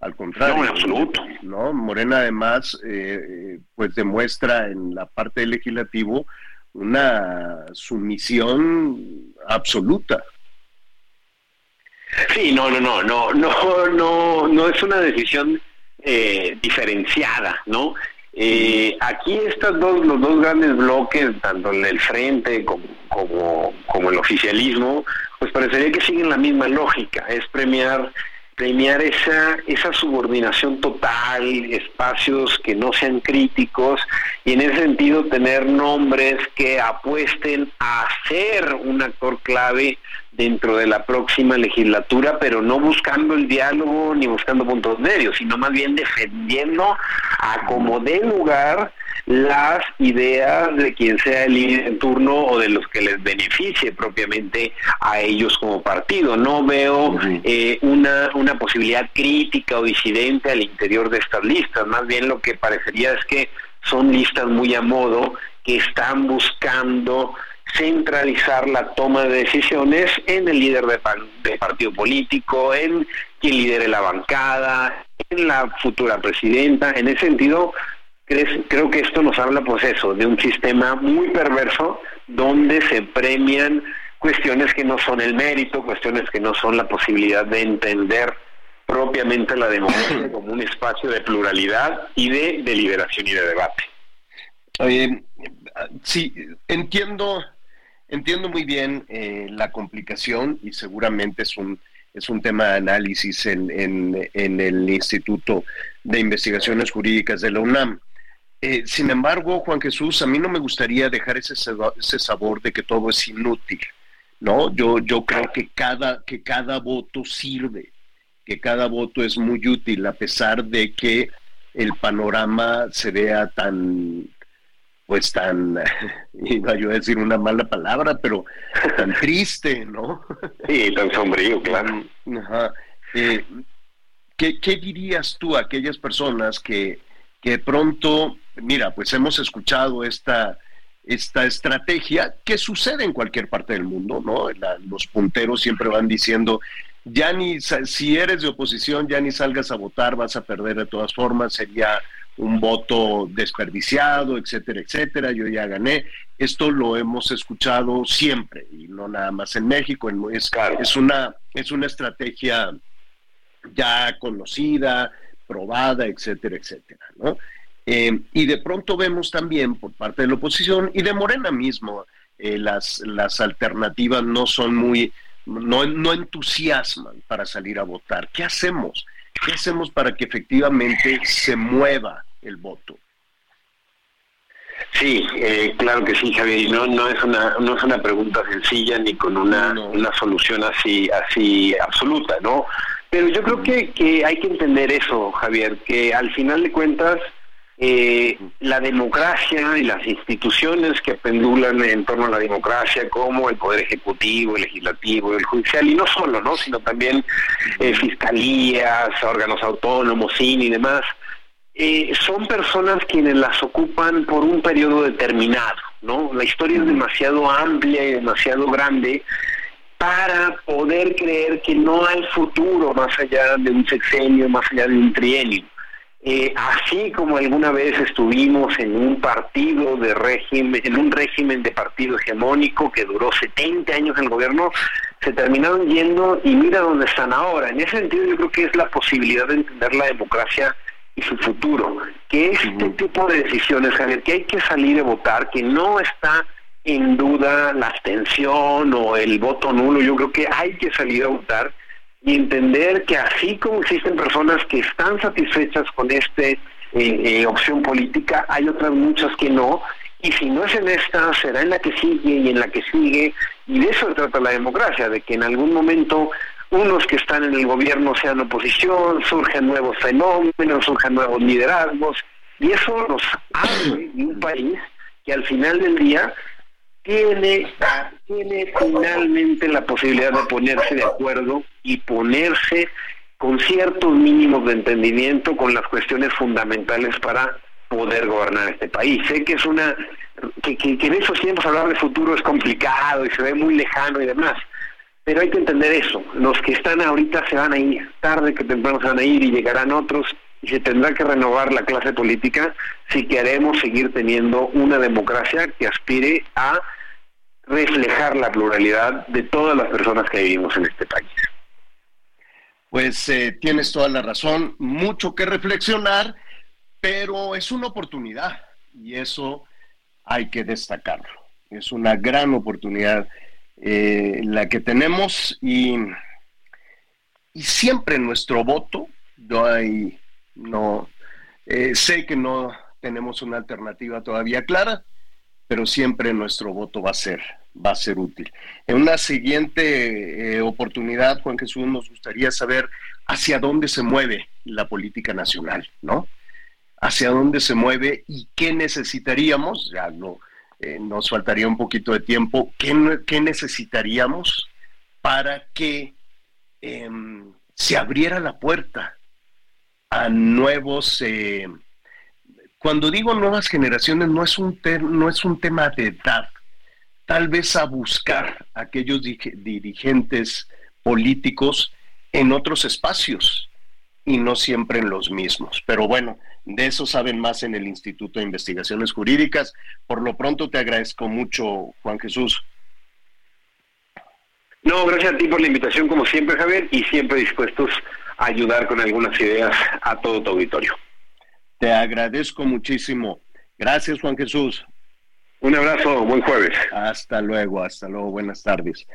al contrario. No, en absoluto. ¿no? Morena además eh, pues demuestra en la parte del legislativo una sumisión absoluta. Sí, no, no, no, no, no, no, no es una decisión eh, diferenciada, ¿no? Eh, aquí estos dos, los dos grandes bloques, tanto en el frente como, como, el oficialismo, pues parecería que siguen la misma lógica, es premiar premiar esa, esa subordinación total, espacios que no sean críticos y en ese sentido tener nombres que apuesten a ser un actor clave dentro de la próxima legislatura, pero no buscando el diálogo ni buscando puntos medios, sino más bien defendiendo a como dé lugar las ideas de quien sea el líder en turno o de los que les beneficie propiamente a ellos como partido. No veo eh, una, una posibilidad crítica o disidente al interior de estas listas, más bien lo que parecería es que son listas muy a modo que están buscando centralizar la toma de decisiones en el líder de, partido político, en quien lidere la bancada, en la futura presidenta. En ese sentido, creo que esto nos habla, pues eso, de un sistema muy perverso donde se premian cuestiones que no son el mérito, cuestiones que no son la posibilidad de entender propiamente la democracia como un espacio de pluralidad y de deliberación y de debate. Sí, entiendo Entiendo muy bien eh, la complicación y seguramente es un, es un tema de análisis en, en, el Instituto de Investigaciones Jurídicas de la UNAM. Eh, sin embargo, Juan Jesús, a mí no me gustaría dejar ese, ese sabor de que todo es inútil, ¿no? Yo, yo creo que cada, que cada voto sirve, que cada voto es muy útil, a pesar de que el panorama se vea tan, pues tan, iba yo a decir una mala palabra, pero tan triste, ¿no? Sí, tan sombrío, claro. Ajá. Eh, ¿qué, dirías tú a aquellas personas que, que pronto, mira, pues hemos escuchado esta, esta estrategia que sucede en cualquier parte del mundo, ¿no? los punteros siempre van diciendo, ya ni, si eres de oposición, ya ni salgas a votar, vas a perder de todas formas, sería un voto desperdiciado, etcétera, etcétera, yo ya gané. Esto lo hemos escuchado siempre y no nada más en México, es, es, una, es una estrategia ya conocida, probada, etcétera, etcétera, ¿no? Eh, y de pronto vemos también por parte de la oposición y de Morena mismo, eh, las, las alternativas no son muy, no, no entusiasman para salir a votar. ¿Qué hacemos? ¿Qué hacemos para que efectivamente se mueva el voto? Sí, eh, claro que sí, Javier. No, no es una, no es una pregunta sencilla ni con una, una solución así, así absoluta, ¿no? Pero yo creo que, que hay que entender eso, Javier, que al final de cuentas eh, la democracia y las instituciones que pendulan en torno a la democracia, como el Poder Ejecutivo, el Legislativo, el Judicial, y no solo, ¿no? sino también eh, fiscalías, órganos autónomos, y demás, eh, son personas quienes las ocupan por un periodo determinado. ¿no? La historia es demasiado amplia y demasiado grande para poder creer que no hay futuro más allá de un sexenio, más allá de un trienio. Eh, así como alguna vez estuvimos en un partido de régimen, en un régimen de partido hegemónico que duró 70 años en el gobierno, se terminaron yendo y mira dónde están ahora. En ese sentido yo creo que es la posibilidad de entender la democracia y su futuro, que este tipo de decisiones, Javier, que hay que salir a votar, que no está en duda la abstención o el voto nulo, yo creo que hay que salir a votar y entender que así como existen personas que están satisfechas con esta eh, eh, opción política, hay otras muchas que no, y si no es en esta, será en la que sigue y en la que sigue, y de eso se trata la democracia, de que en algún momento unos que están en el gobierno sean oposición, surgen nuevos fenómenos, surjan nuevos liderazgos, y eso nos hace de un país que al final del día tiene, tiene finalmente la posibilidad de ponerse de acuerdo y ponerse con ciertos mínimos de entendimiento con las cuestiones fundamentales para poder gobernar este país. Sé que es una que, que, en esos tiempos hablar de futuro es complicado y se ve muy lejano y demás, pero hay que entender eso. Los que están ahorita se van a ir, tarde que temprano se van a ir y llegarán otros y se tendrá que renovar la clase política si queremos seguir teniendo una democracia que aspire a reflejar la pluralidad de todas las personas que vivimos en este país. Pues eh, tienes toda la razón, mucho que reflexionar, pero es una oportunidad y eso hay que destacarlo. Es una gran oportunidad eh, la que tenemos y, y siempre nuestro voto, no hay, no, eh, sé que no tenemos una alternativa todavía clara, pero siempre nuestro voto va a ser, va a ser útil. En una siguiente eh, oportunidad, Juan Jesús, nos gustaría saber hacia dónde se mueve la política nacional, ¿no? Hacia dónde se mueve y qué necesitaríamos, ya no, eh, nos faltaría un poquito de tiempo, qué, qué necesitaríamos para que em, se abriera la puerta a nuevos... Eh, cuando digo nuevas generaciones, no es un, no es un tema de edad, tal vez a buscar aquellos dirigentes políticos en otros espacios y no siempre en los mismos. Pero bueno, de eso saben más en el Instituto de Investigaciones Jurídicas. Por lo pronto te agradezco mucho, Juan Jesús. No, gracias a ti por la invitación, como siempre, Javier, y siempre dispuestos a ayudar con algunas ideas a todo tu auditorio. Te agradezco muchísimo. Gracias, Juan Jesús. Un abrazo, buen jueves. Hasta luego, hasta luego, buenas tardes.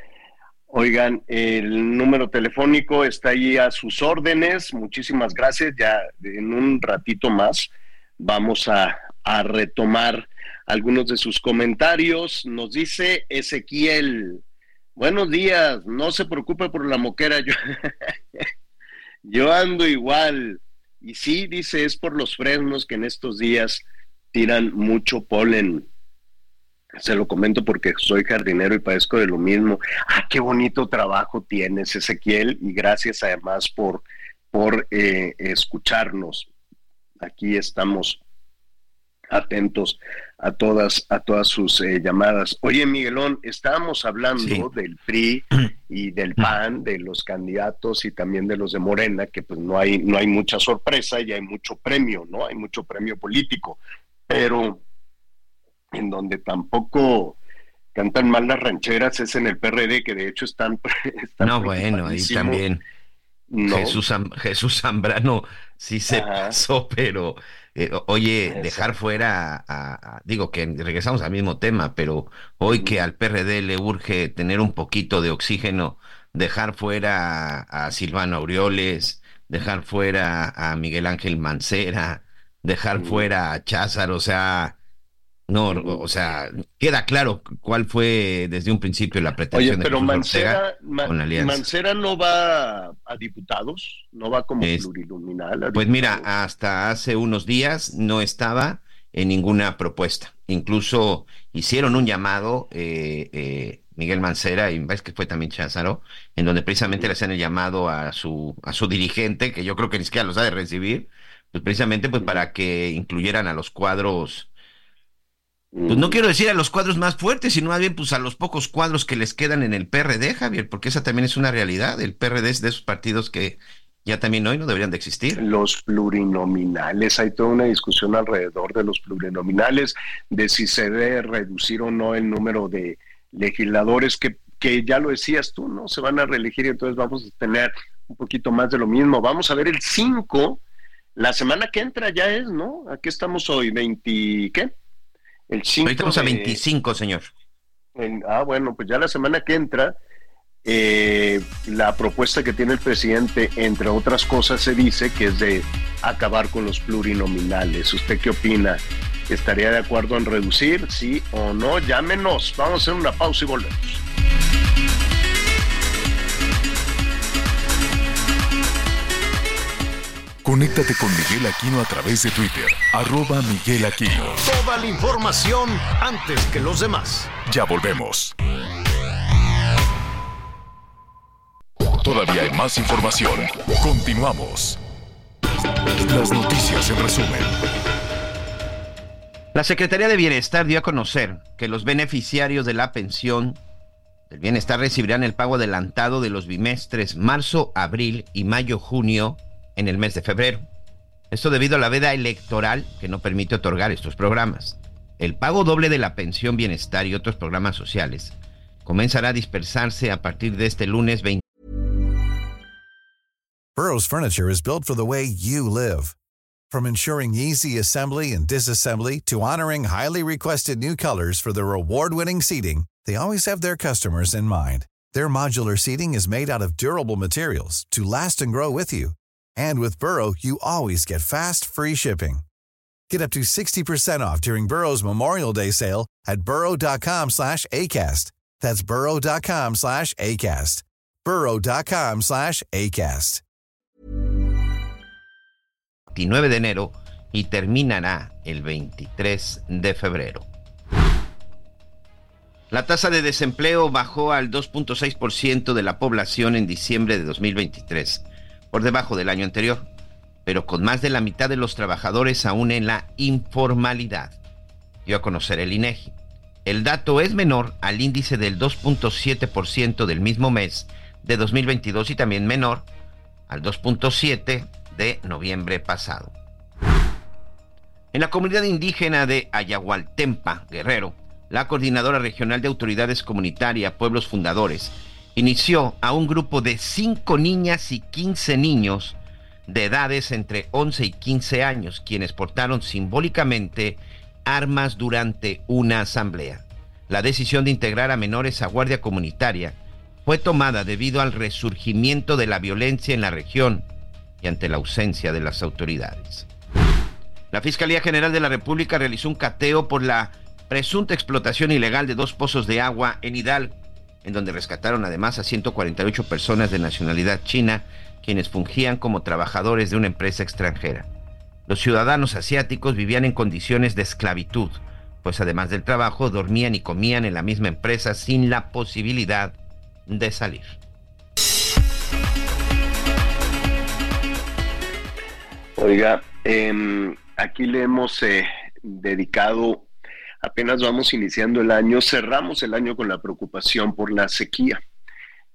Oigan, el número telefónico está ahí a sus órdenes. Muchísimas gracias. Ya en un ratito más vamos a, retomar algunos de sus comentarios. Nos dice Ezequiel, buenos días, no se preocupe por la moquera, yo, yo ando igual. Y sí, dice, es por los frenos que en estos días tiran mucho polen. Se lo comento porque soy jardinero y padezco de lo mismo. Ah, qué bonito trabajo tienes, Ezequiel, y gracias además por, por eh, escucharnos. Aquí estamos atentos a todas, a todas sus eh, llamadas. Oye, Miguelón, estábamos hablando del PRI y del PAN, de los candidatos y también de los de Morena, que pues no hay, no hay mucha sorpresa y hay mucho premio, ¿no? Hay mucho premio político. Pero en donde tampoco cantan mal las rancheras es en el PRD, que de hecho están... no, bueno, ahí también. Jesús, Jesús Zambrano sí se pasó, pero eh, oye, dejar fuera, a, digo que regresamos al mismo tema, pero hoy que al PRD le urge tener un poquito de oxígeno, dejar fuera a Silvano Aureoles, dejar fuera a Miguel Ángel Mancera, dejar fuera a Cházar, o sea, no, o sea, queda claro cuál fue desde un principio la pretensión Oye, pero de Mancera, Mancera no va a diputados, no va como pluriluminal. Pues mira, hasta hace unos días no estaba en ninguna propuesta. Incluso hicieron un llamado eh, eh, Miguel Mancera y ves que fue también Cházaro, en donde precisamente le hacían el llamado a su a su dirigente, que yo creo que ni siquiera los ha de recibir, pues precisamente pues para que incluyeran a los cuadros pues no quiero decir a los cuadros más fuertes, sino más bien pues a los pocos cuadros que les quedan en el PRD, Javier, porque esa también es una realidad. El PRD es de esos partidos que ya también hoy no deberían de existir. Los plurinominales, hay toda una discusión alrededor de los plurinominales, de si se debe reducir o no el número de legisladores que, que ya lo decías tú, ¿no? Se van a reelegir y entonces vamos a tener un poquito más de lo mismo. Vamos a ver el 5, la semana que entra ya es, ¿no? Aquí estamos hoy, 20, ¿qué? El 5 estamos a 25, señor. ah, bueno, pues ya la semana que entra, eh, la propuesta que tiene el presidente, entre otras cosas, se dice que es de acabar con los plurinominales. ¿Usted qué opina? ¿Estaría de acuerdo en reducir? ¿Sí o no? Llámenos. Vamos a hacer una pausa y volvemos. Conéctate con Miguel Aquino a través de Twitter, arroba Miguel Aquino. Toda la información antes que los demás. Ya volvemos. Todavía hay más información. Continuamos. Las noticias en resumen. La Secretaría de Bienestar dio a conocer que los beneficiarios de la pensión del bienestar recibirán el pago adelantado de los bimestres marzo, abril y mayo-junio en el mes de febrero. Esto debido a la veda electoral que no permite otorgar estos programas. El pago doble de la pensión bienestar y otros programas sociales comenzará a dispersarse a partir de este lunes 20. Burroughs Furniture is built for the way you live. From ensuring easy assembly and disassembly to honoring highly requested new colors for their award-winning seating, they always have their customers in mind. Their modular seating is made out of durable materials to last and grow with you. And with Burrow, you always get fast, free shipping. Get up to 60% off during Burrow's Memorial Day sale at burrow.com slash ACAST. That's burrow.com slash ACAST. burrow.com slash ACAST. 29 de enero y terminará el 23 de febrero. La tasa de desempleo bajó al 2.6% de la población en diciembre de 2023, por debajo del año anterior, pero con más de la mitad de los trabajadores aún en la informalidad. Dio a conocer el INEGI. El dato es menor al índice del 2.7% del mismo mes de 2022 y también menor al 2.7% de noviembre pasado. En la comunidad indígena de Ayahualtempa, Guerrero, la Coordinadora Regional de Autoridades Comunitarias Pueblos Fundadores inició a un grupo de 5 niñas y 15 niños de edades entre 11 y 15 años, quienes portaron simbólicamente armas durante una asamblea. La decisión de integrar a menores a Guardia Comunitaria fue tomada debido al resurgimiento de la violencia en la región y ante la ausencia de las autoridades. La Fiscalía General de la República realizó un cateo por la presunta explotación ilegal de dos pozos de agua en Hidalgo, en donde rescataron además a 148 personas de nacionalidad china, quienes fungían como trabajadores de una empresa extranjera. Los ciudadanos asiáticos vivían en condiciones de esclavitud, pues además del trabajo dormían y comían en la misma empresa sin la posibilidad de salir. Oiga, em, aquí le hemos eh, dedicado Apenas vamos iniciando el año, cerramos el año con la preocupación por la sequía.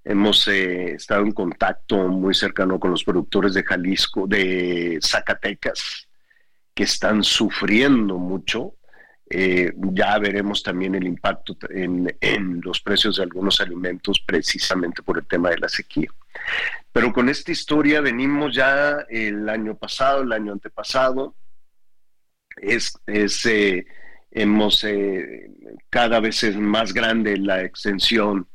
Hemos eh, estado en contacto muy cercano con los productores de Jalisco, de Zacatecas, que están sufriendo mucho. Eh, ya veremos también el impacto en, en, los precios de algunos alimentos precisamente por el tema de la sequía. Pero con esta historia venimos ya el año pasado, el año antepasado. Es, es eh, hemos eh, cada vez es más grande la extensión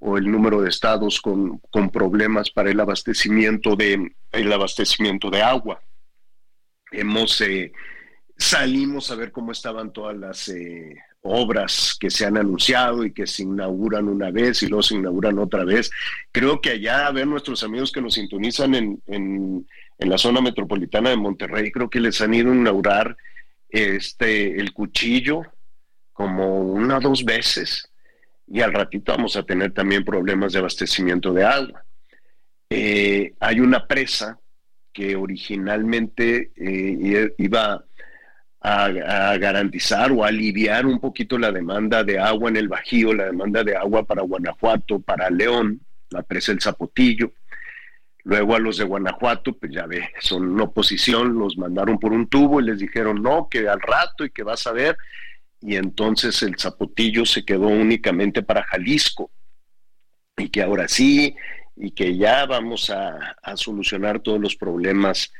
o el número de estados con, problemas para el abastecimiento de el abastecimiento de agua. Hemos eh, salimos a ver cómo estaban todas las eh, obras que se han anunciado y que se inauguran una vez y luego se inauguran otra vez. Creo que allá a ver nuestros amigos que nos sintonizan en, en, en la zona metropolitana de Monterrey, creo que les han ido a inaugurar este, el cuchillo como una o dos veces y al ratito vamos a tener también problemas de abastecimiento de agua. Eh, hay una presa que originalmente eh, iba a, garantizar o aliviar un poquito la demanda de agua en el Bajío, la demanda de agua para Guanajuato, para León, la presa El Zapotillo. Luego a los de Guanajuato, pues ya ve, son oposición, los mandaron por un tubo y les dijeron no, que al rato y que vas a ver. Y entonces el zapotillo se quedó únicamente para Jalisco. Y que ahora sí, y que ya vamos a, solucionar todos los problemas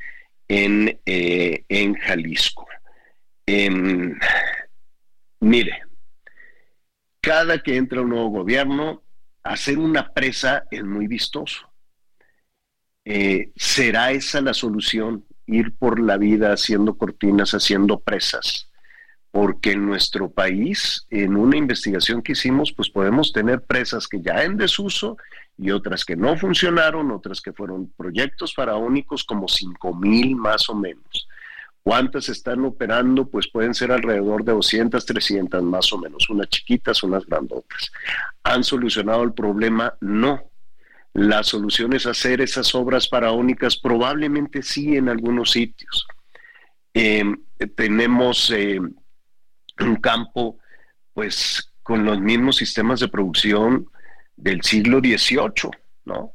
en, eh, en Jalisco. Em, mire, cada que entra un nuevo gobierno, hacer una presa es muy vistoso eh, ¿Será esa la solución? Ir por la vida haciendo cortinas, haciendo presas. Porque en nuestro país, en una investigación que hicimos, pues podemos tener presas que ya en desuso y otras que no funcionaron, otras que fueron proyectos faraónicos como cinco mil más o menos. ¿Cuántas están operando? Pues pueden ser alrededor de 200, 300 más o menos, unas chiquitas, unas grandotas. ¿Han solucionado el problema? No. La solución es hacer esas obras faraónicas, probablemente sí en algunos sitios. Em, tenemos eh, un campo, pues, con los mismos sistemas de producción del siglo XVIII, ¿no?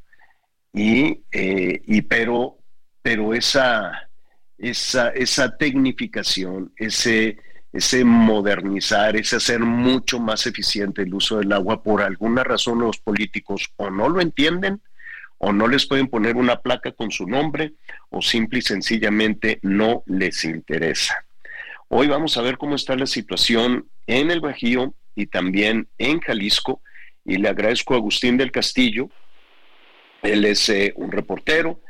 Y, eh, y pero, pero esa, esa, esa tecnificación, ese ese modernizar, ese hacer mucho más eficiente el uso del agua, por alguna razón los políticos o no lo entienden o no les pueden poner una placa con su nombre o simple y sencillamente no les interesa. Hoy vamos a ver cómo está la situación en el Bajío y también en Jalisco y le agradezco a Agustín del Castillo. Él es eh, un reportero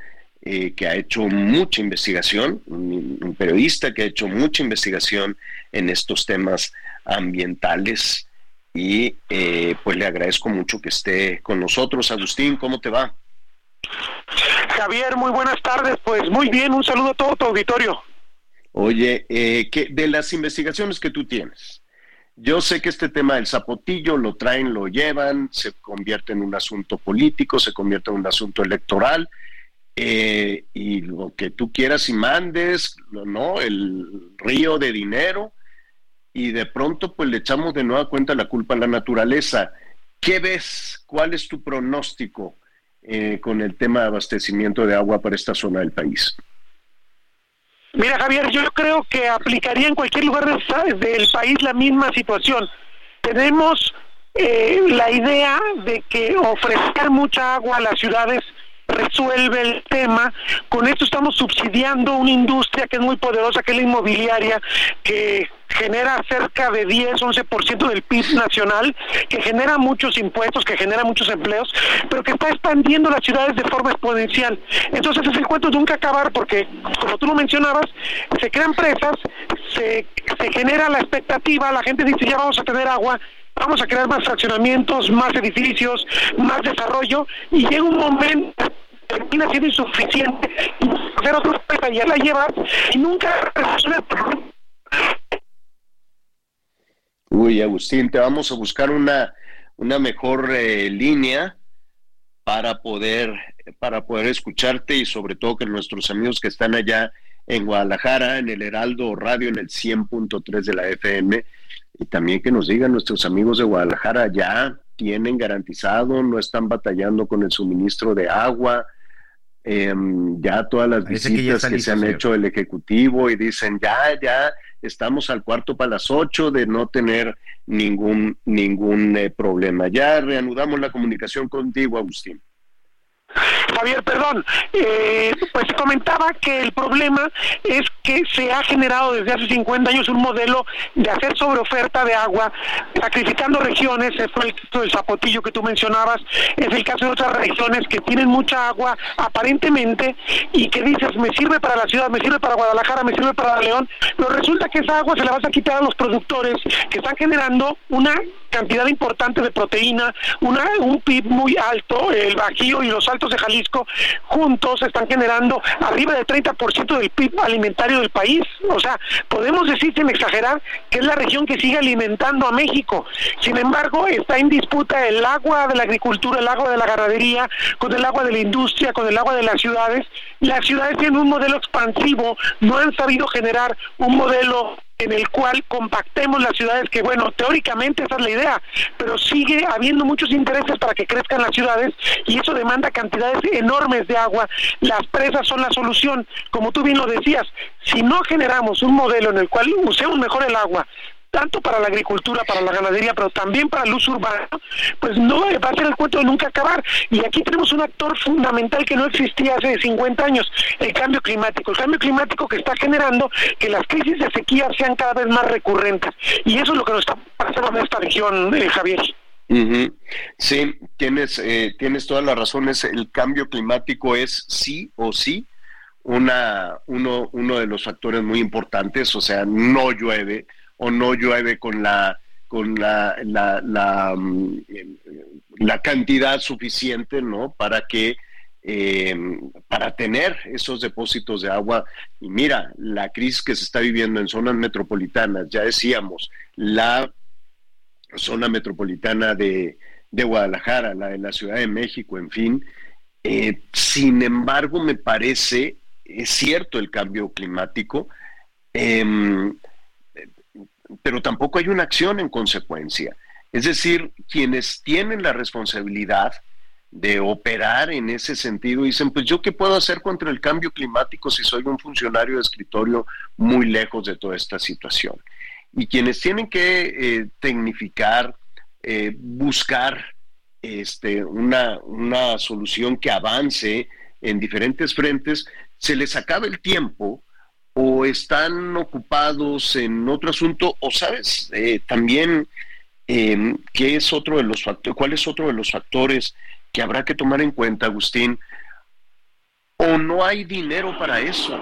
eh, que ha hecho mucha investigación, un, periodista que ha hecho mucha investigación en estos temas ambientales y eh, pues le agradezco mucho que esté con nosotros. Agustín, ¿cómo te va? Javier, muy buenas tardes. Pues muy bien, un saludo a todo tu auditorio. Oye, eh, que de las investigaciones que tú tienes, yo sé que este tema del zapotillo lo traen, lo llevan, se convierte en un asunto político, se convierte en un asunto electoral, eh, y lo que tú quieras y mandes, ¿no? El río de dinero, y de pronto pues le echamos de nueva cuenta la culpa a la naturaleza. ¿Qué ves? ¿Cuál es tu pronóstico eh, con el tema de abastecimiento de agua para esta zona del país? Mira, Javier, yo creo que aplicaría en cualquier lugar del país la misma situación. Tenemos eh, la idea de que ofrecer mucha agua a las ciudades resuelve el tema. Con esto estamos subsidiando una industria que es muy poderosa, que es la inmobiliaria, que genera cerca de 10, 11% del PIB nacional, que genera muchos impuestos, que genera muchos empleos, pero que está expandiendo las ciudades de forma exponencial. Entonces ese cuento nunca acabar porque, como tú lo mencionabas, se crean presas, se, se genera la expectativa, la gente dice ya vamos a tener agua, vamos a crear más fraccionamientos, más edificios, más desarrollo, y llega un momento termina siendo insuficiente y hacer otra ya la llevas y nunca. Uy, Agustín, te vamos a buscar una, una mejor eh, línea para poder, para poder escucharte y sobre todo que nuestros amigos que están allá en Guadalajara, en el Heraldo Radio, en el 100.3 de la FM, y también que nos digan nuestros amigos de Guadalajara, ya tienen garantizado, no están batallando con el suministro de agua, em, ya todas las visitas que, se han hecho el Ejecutivo y dicen, ya, ya, estamos al cuarto para las ocho de no tener ningún, ningún eh, problema. Ya reanudamos la comunicación contigo, Agustín. Javier, perdón, eh, pues comentaba que el problema es que se ha generado desde hace 50 años un modelo de hacer sobreoferta de agua, sacrificando regiones, fue el caso del Zapotillo que tú mencionabas, es el caso de otras regiones que tienen mucha agua aparentemente y que dices, me sirve para la ciudad, me sirve para Guadalajara, me sirve para León, pero resulta que esa agua se la vas a quitar a los productores que están generando una cantidad importante de proteína, una, un PIB muy alto, el Bajío y los Altos de Jalisco juntos están generando arriba del 30% del PIB alimentario del país. O sea, podemos decir sin exagerar que es la región que sigue alimentando a México. Sin embargo, está en disputa el agua de la agricultura, el agua de la ganadería, con el agua de la industria, con el agua de las ciudades. Las ciudades tienen un modelo expansivo, no han sabido generar un modelo en el cual compactemos las ciudades, que bueno, teóricamente esa es la idea, pero sigue habiendo muchos intereses para que crezcan las ciudades y eso demanda cantidades enormes de agua. Las presas son la solución, como tú bien lo decías, si no generamos un modelo en el cual usemos mejor el agua, tanto para la agricultura, para la ganadería, pero también para el uso urbano, pues no va a ser el cuento de nunca acabar. Y aquí tenemos un actor fundamental que no existía hace 50 años, el cambio climático. El cambio climático que está generando que las crisis de sequía sean cada vez más recurrentes. Y eso es lo que nos está pasando en esta región, eh, Javier. Sí, tienes, eh, tienes todas las razones. El cambio climático es sí o sí una, uno, uno de los factores muy importantes. O sea, no llueve, o no llueve con la con la, la, la, mm, la cantidad suficiente no para que eh, para tener esos depósitos de agua. Y mira la crisis que se está viviendo en zonas metropolitanas ya decíamos la zona metropolitana de, de Guadalajara la de la Ciudad de México en fin eh, sin embargo me parece es cierto el cambio climático eh, pero tampoco hay una acción en consecuencia. Es decir, quienes tienen la responsabilidad de operar en ese sentido dicen, pues yo qué puedo hacer contra el cambio climático si soy un funcionario de escritorio muy lejos de toda esta situación. Y quienes tienen que eh, tecnificar, eh, buscar este, una, una solución que avance en diferentes frentes, se les acaba el tiempo o están ocupados en otro asunto, o sabes, eh, también eh, qué es otro de los factores, cuál es otro de los factores que habrá que tomar en cuenta, Agustín, o no hay dinero para eso.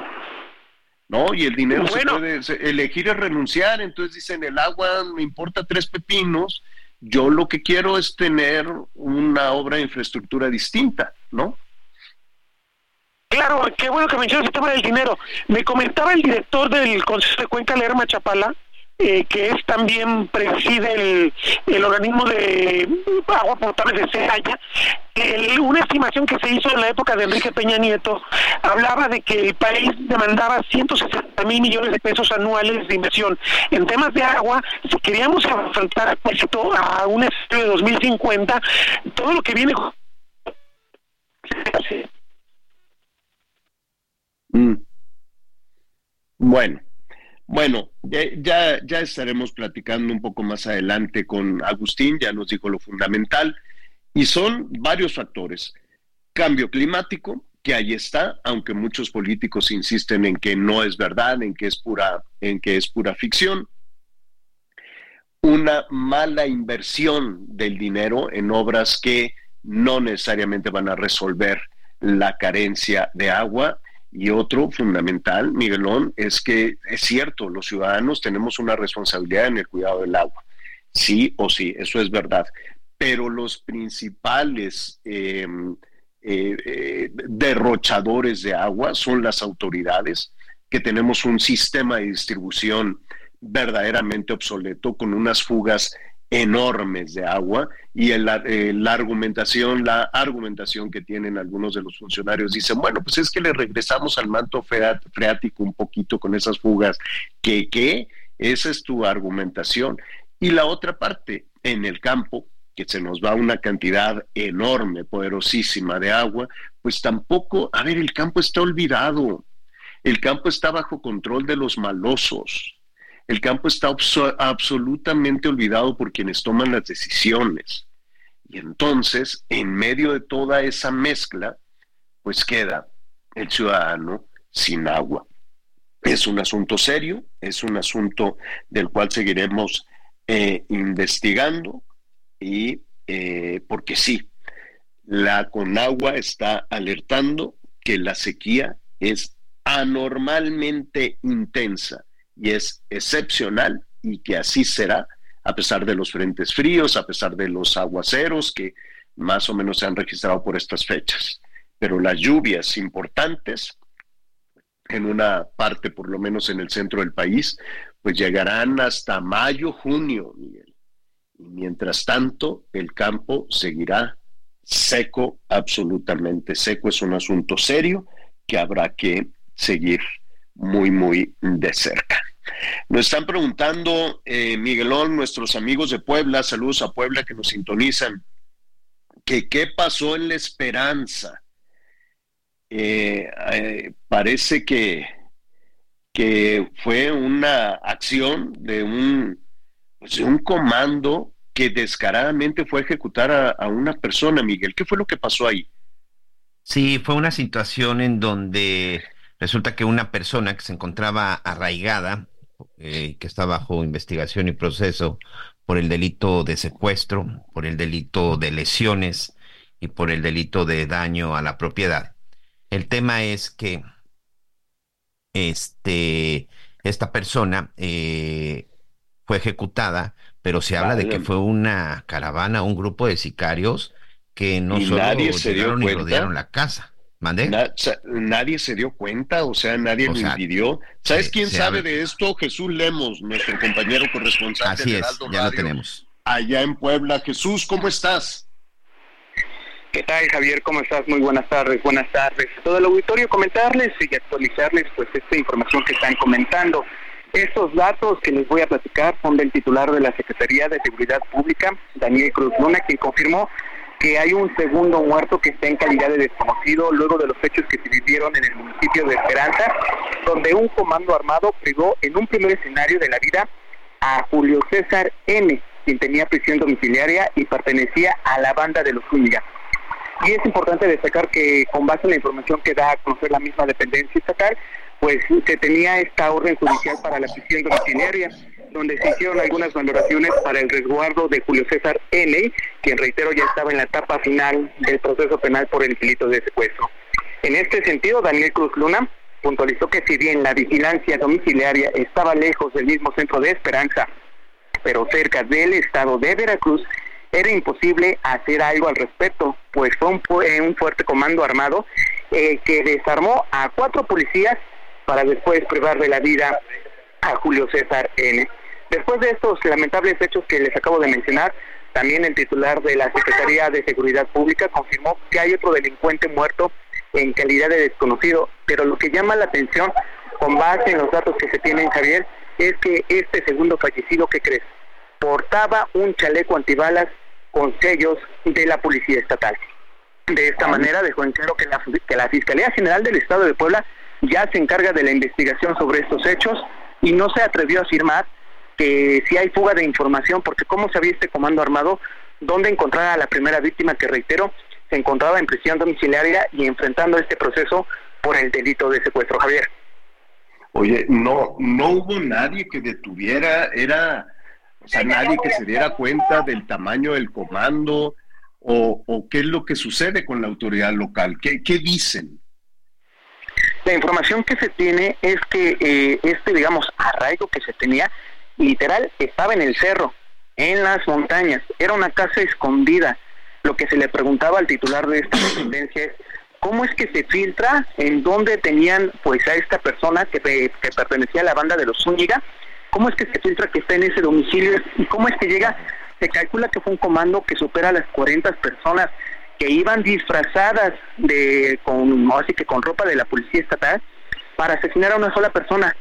¿no? Y el dinero se puede elegir es renunciar, entonces dicen el agua me importa tres pepinos, yo lo que quiero es tener una obra de infraestructura distinta, ¿no? Claro, qué bueno que mencionas el tema del dinero. Me comentaba el director del Consejo de Cuenca, Lerma Chapala, eh, que es también preside el, organismo de agua potable de Celaya, una estimación que se hizo en la época de Enrique Peña Nieto hablaba de que el país demandaba 160 mil millones de pesos anuales de inversión en temas de agua. Si queríamos enfrentar a un escenario de 2050, todo lo que viene mm. Bueno, bueno, ya, estaremos platicando un poco más adelante con Agustín, ya nos dijo lo fundamental, y son varios factores. Cambio climático, que ahí está, aunque muchos políticos insisten en que no es verdad, en que es pura, en que es pura ficción. Una mala inversión del dinero en obras que no necesariamente van a resolver la carencia de agua y otro fundamental, Miguelón, es que es cierto, los ciudadanos tenemos una responsabilidad en el cuidado del agua. Sí o sí, eso es verdad. Pero los principales em, eh, eh, derrochadores de agua son las autoridades, que tenemos un sistema de distribución verdaderamente obsoleto, con unas fugas enormes de agua y eh, la argumentación, la argumentación que tienen algunos de los funcionarios dicen, bueno, pues es que le regresamos al manto freático un poquito con esas fugas, que qué, esa es tu argumentación. Y la otra parte, en el campo, que se nos va una cantidad enorme, poderosísima de agua, pues tampoco, a ver, el campo está olvidado, el campo está bajo control de los malosos el campo está absolutamente olvidado por quienes toman las decisiones. Y entonces, en medio de toda esa mezcla, pues queda el ciudadano sin agua. Es un asunto serio, es un asunto del cual seguiremos eh, investigando y eh, porque sí, la Conagua está alertando que la sequía es anormalmente intensa y es excepcional y que así será a pesar de los frentes fríos, a pesar de los aguaceros que más o menos se han registrado por estas fechas. Pero las lluvias importantes, en una parte por lo menos en el centro del país, pues llegarán hasta mayo, junio, Miguel. Y mientras tanto, el campo seguirá seco, absolutamente seco. Es un asunto serio que habrá que seguir muy, muy de cerca. Nos están preguntando, eh, Miguelón, nuestros amigos de Puebla, saludos a Puebla que nos sintonizan, que qué pasó en la esperanza. Eh, eh, parece que, que fue una acción de un, pues, un comando que descaradamente fue a ejecutar a, a una persona, Miguel. ¿Qué fue lo que pasó ahí? Sí, fue una situación en donde resulta que una persona que se encontraba arraigada eh, que está bajo investigación y proceso por el delito de secuestro, por el delito de lesiones y por el delito de daño a la propiedad. El tema es que este, esta persona eh, fue ejecutada, pero se habla de que fue una caravana, un grupo de sicarios que no solo nadie se dio y rodearon la casa nadie se dio cuenta, o sea, nadie lo impidió. ¿Sabes quién sabe de esto? Jesús Lemos, nuestro compañero corresponsal. Así es, ya lo tenemos. Allá en Puebla. Jesús, ¿cómo estás? ¿Qué tal, Javier? ¿Cómo estás? Muy buenas tardes. Buenas tardes. Todo el auditorio, comentarles y actualizarles pues esta información que están comentando. Estos datos que les voy a platicar son del titular de la Secretaría de Seguridad Pública, Daniel Cruz Luna, quien confirmó que hay un segundo muerto que está en calidad de desconocido luego de los hechos que se vivieron en el municipio de Esperanza, donde un comando armado pegó en un primer escenario de la vida a Julio César N., quien tenía prisión domiciliaria y pertenecía a la banda de los Zúñiga. Y es importante destacar que con base en la información que da a conocer la misma dependencia estatal, pues se tenía esta orden judicial para la prisión domiciliaria, donde se hicieron algunas valoraciones para el resguardo de Julio César N., quien reitero ya estaba en la etapa final del proceso penal por el delito de secuestro. En este sentido, Daniel Cruz Luna puntualizó que si bien la vigilancia domiciliaria estaba lejos del mismo centro de Esperanza, pero cerca del estado de Veracruz, era imposible hacer algo al respecto, pues fue un, un fuerte comando armado eh, que desarmó a cuatro policías para después privar de la vida a Julio César N. Después de estos lamentables hechos que les acabo de mencionar, también el titular de la Secretaría de Seguridad Pública confirmó que hay otro delincuente muerto en calidad de desconocido, pero lo que llama la atención con base en los datos que se tienen, Javier, es que este segundo fallecido, ¿qué crees? Portaba un chaleco antibalas con sellos de la Policía Estatal. De esta manera dejó en claro que la, que la Fiscalía General del Estado de Puebla ya se encarga de la investigación sobre estos hechos y no se atrevió a afirmar que si hay fuga de información, porque cómo sabía este comando armado dónde encontrar a la primera víctima que reitero se encontraba en prisión domiciliaria y enfrentando este proceso por el delito de secuestro, Javier. Oye, no, no hubo nadie que detuviera, era, o sea, nadie que se diera cuenta del tamaño del comando o, o qué es lo que sucede con la autoridad local, qué, qué dicen. La información que se tiene es que eh, este, digamos, arraigo que se tenía, literal, estaba en el cerro, en las montañas, era una casa escondida. Lo que se le preguntaba al titular de esta dependencia es, ¿cómo es que se filtra en dónde tenían pues a esta persona que, pertenecía a la banda de los Zúñiga? ¿Cómo es que se filtra que está en ese domicilio? ¿Y cómo es que llega? Se calcula que fue un comando que supera las 40 personas que iban disfrazadas de con así que con ropa de la policía estatal para asesinar a una sola persona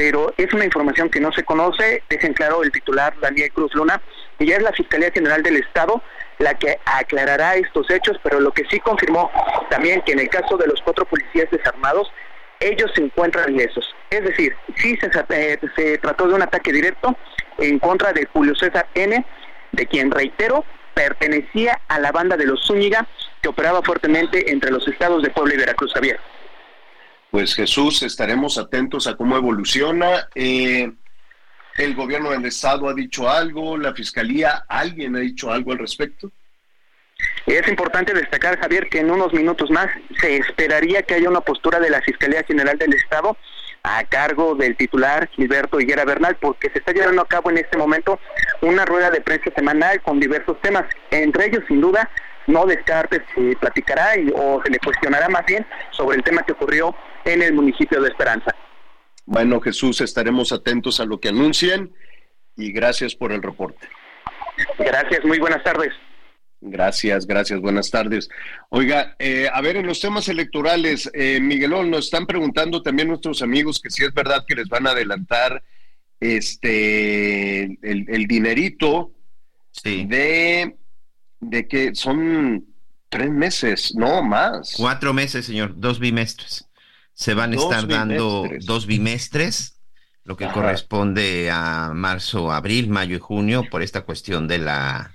pero es una información que no se conoce dejen claro el titular Daniel Cruz Luna y ya es la Fiscalía General del Estado la que aclarará estos hechos pero lo que sí confirmó también que en el caso de los cuatro policías desarmados ellos se encuentran ilesos es decir sí se, eh, se trató de un ataque directo en contra de Julio César N de quien reitero pertenecía a la banda de los Zúñiga que operaba fuertemente entre los estados de Puebla y Veracruz, Javier. Pues Jesús, estaremos atentos a cómo evoluciona. Eh, ¿El gobierno del estado ha dicho algo? ¿La fiscalía, alguien ha dicho algo al respecto? Es importante destacar, Javier, que en unos minutos más se esperaría que haya una postura de la Fiscalía General del Estado a cargo del titular Gilberto Higuera Bernal, porque se está llevando a cabo en este momento una rueda de prensa semanal con diversos temas, entre ellos, sin duda, no descartes si platicará o se le cuestionará más bien sobre el tema que ocurrió en el municipio de Esperanza. Bueno, Jesús, estaremos atentos a lo que anuncien y gracias por el reporte. Gracias, muy buenas tardes. Gracias, gracias, buenas tardes. Oiga, eh, a ver, en los temas electorales, eh, Miguelón, nos están preguntando también nuestros amigos que si es verdad que les van a adelantar este el, dinerito de, de que son tres meses, no más. Cuatro meses, señor, dos bimestres. Se van a estar dando dos bimestres, lo que corresponde a marzo, abril, mayo y junio, por esta cuestión de la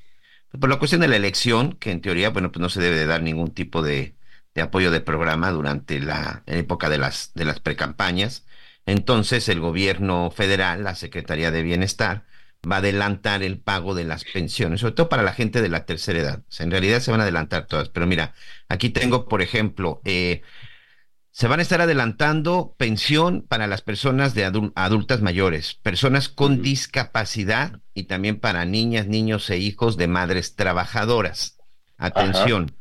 por la cuestión de la elección, que en teoría, bueno, pues no se debe de dar ningún tipo de, apoyo de programa durante la época de las, de las precampañas. Entonces, el gobierno federal, la Secretaría de Bienestar, va a adelantar el pago de las pensiones, sobre todo para la gente de la tercera edad. en realidad se van a adelantar todas, pero mira, aquí tengo, por ejemplo, eh, se van a estar adelantando pensión para las personas de adultas mayores, personas con discapacidad y también para niñas, niños e hijos de madres trabajadoras. Atención,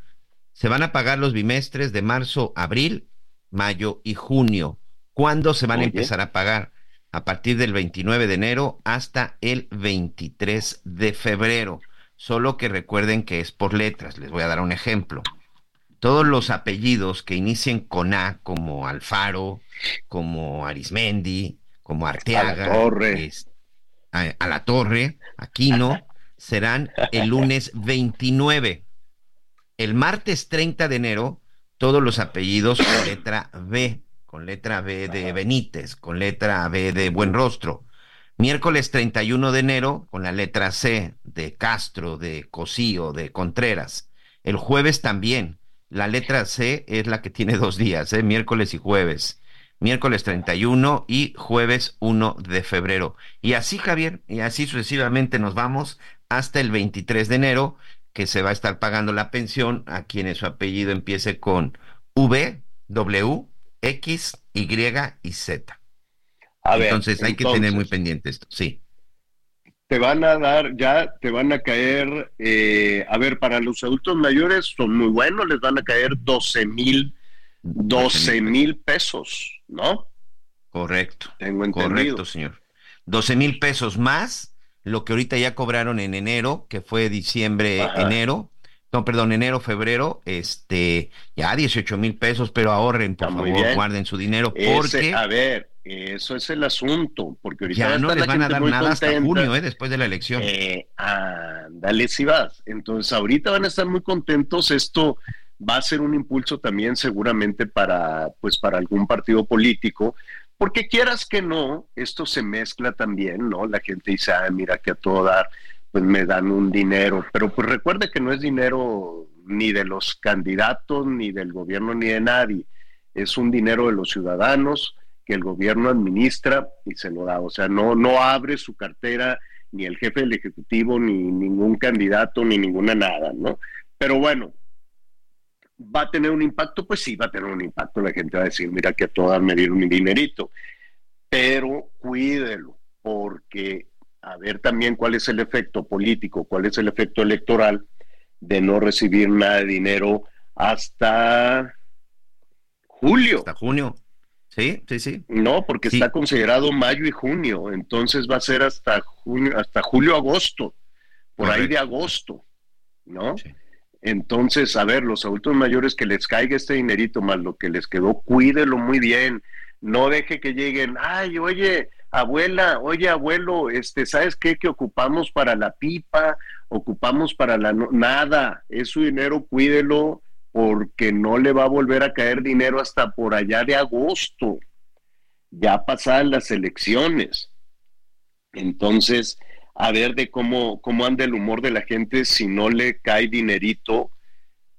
se van a pagar los bimestres de marzo, abril, mayo y junio. ¿Cuándo se van a empezar a pagar? A partir del 29 de enero hasta el 23 de febrero. Solo que recuerden que es por letras. Les voy a dar un ejemplo todos los apellidos que inicien con A, como Alfaro, como Arismendi, como Arteaga, a la Torre, a, la torre Aquino, serán el lunes 29. El martes 30 de enero, todos los apellidos con letra B, con letra B de Benítez, con letra B de Buen Rostro. Miércoles 31 de enero con la letra C de Castro, de Cosío, de Contreras. El jueves también. La letra C es la que tiene dos días, ¿eh? miércoles y jueves. Miércoles 31 y jueves 1 de febrero. Y así, Javier, y así sucesivamente nos vamos hasta el 23 de enero, que se va a estar pagando la pensión a quienes su apellido empiece con V, W, X, Y y Z. entonces hay que tener muy pendiente esto, sí. Te van a dar, ya te van a caer, eh, a ver, para los adultos mayores son muy buenos, les van a caer 12 mil, 12 mil pesos, ¿no? Correcto. Tengo entendido. Correcto, señor. 12 mil pesos más lo que ahorita ya cobraron en enero, que fue diciembre, enero, no, perdón, enero, febrero, este, ya 18 mil pesos, pero ahorren, por favor, guarden su dinero, porque... a ver, eso es el asunto, porque ahorita ya no les van a dar nada hasta junio, ¿eh? después de la elección. Eh, dale si vas. Entonces, ahorita van a estar muy contentos. Esto va a ser un impulso también seguramente para, pues, para algún partido político, porque quieras que no, esto se mezcla también, ¿no? La gente dice, ah, mira que a todo dar pues me dan un dinero, pero pues recuerde que no es dinero ni de los candidatos, ni del gobierno, ni de nadie, es un dinero de los ciudadanos que el gobierno administra y se lo da, o sea, no, no abre su cartera ni el jefe del Ejecutivo, ni ningún candidato, ni ninguna nada, ¿no? Pero bueno, ¿va a tener un impacto? Pues sí, va a tener un impacto. La gente va a decir, mira que a todas me dieron mi dinerito. Pero cuídelo, porque a ver también cuál es el efecto político, cuál es el efecto electoral de no recibir nada de dinero hasta julio. Hasta junio. Sí, sí, sí. No, porque está considerado mayo y junio, entonces va a ser hasta junio, hasta julio, agosto, por ahí de agosto, ¿no? Entonces, a ver, los adultos mayores que les caiga este dinerito más lo que les quedó, cuídelo muy bien. No deje que lleguen, ay, oye, abuela, oye abuelo, este, ¿sabes qué? Que ocupamos para la pipa, ocupamos para la nada, es su dinero, cuídelo, porque no le va a volver a caer dinero hasta por allá de agosto, ya pasadas las elecciones. Entonces, a ver de cómo, cómo anda el humor de la gente si no le cae dinerito,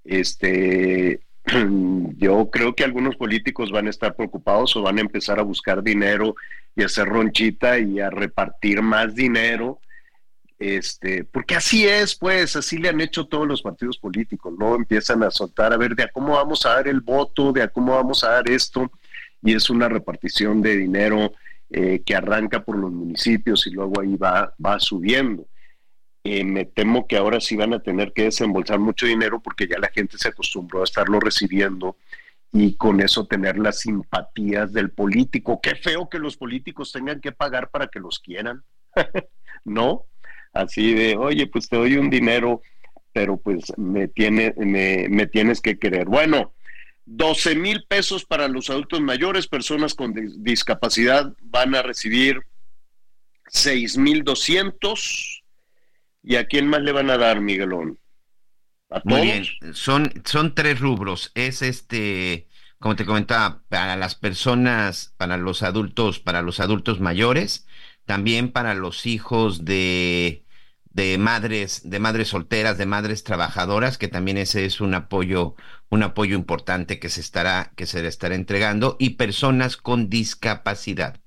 este, yo creo que algunos políticos van a estar preocupados o van a empezar a buscar dinero y a hacer ronchita y a repartir más dinero. Este, porque así es, pues, así le han hecho todos los partidos políticos, ¿no? Empiezan a soltar a ver de a cómo vamos a dar el voto, de a cómo vamos a dar esto, y es una repartición de dinero eh, que arranca por los municipios y luego ahí va, va subiendo. Eh, me temo que ahora sí van a tener que desembolsar mucho dinero porque ya la gente se acostumbró a estarlo recibiendo y con eso tener las simpatías del político. Qué feo que los políticos tengan que pagar para que los quieran, ¿no? Así de, oye, pues te doy un dinero, pero pues me, tiene, me, me tienes que querer. Bueno, 12 mil pesos para los adultos mayores, personas con discapacidad van a recibir 6 mil 200 ¿Y a quién más le van a dar, Miguelón? ¿A Muy bien, son, son tres rubros. Es este, como te comentaba, para las personas, para los adultos, para los adultos mayores, también para los hijos de, de madres, de madres solteras, de madres trabajadoras, que también ese es un apoyo, un apoyo importante que se estará, que se le estará entregando, y personas con discapacidad.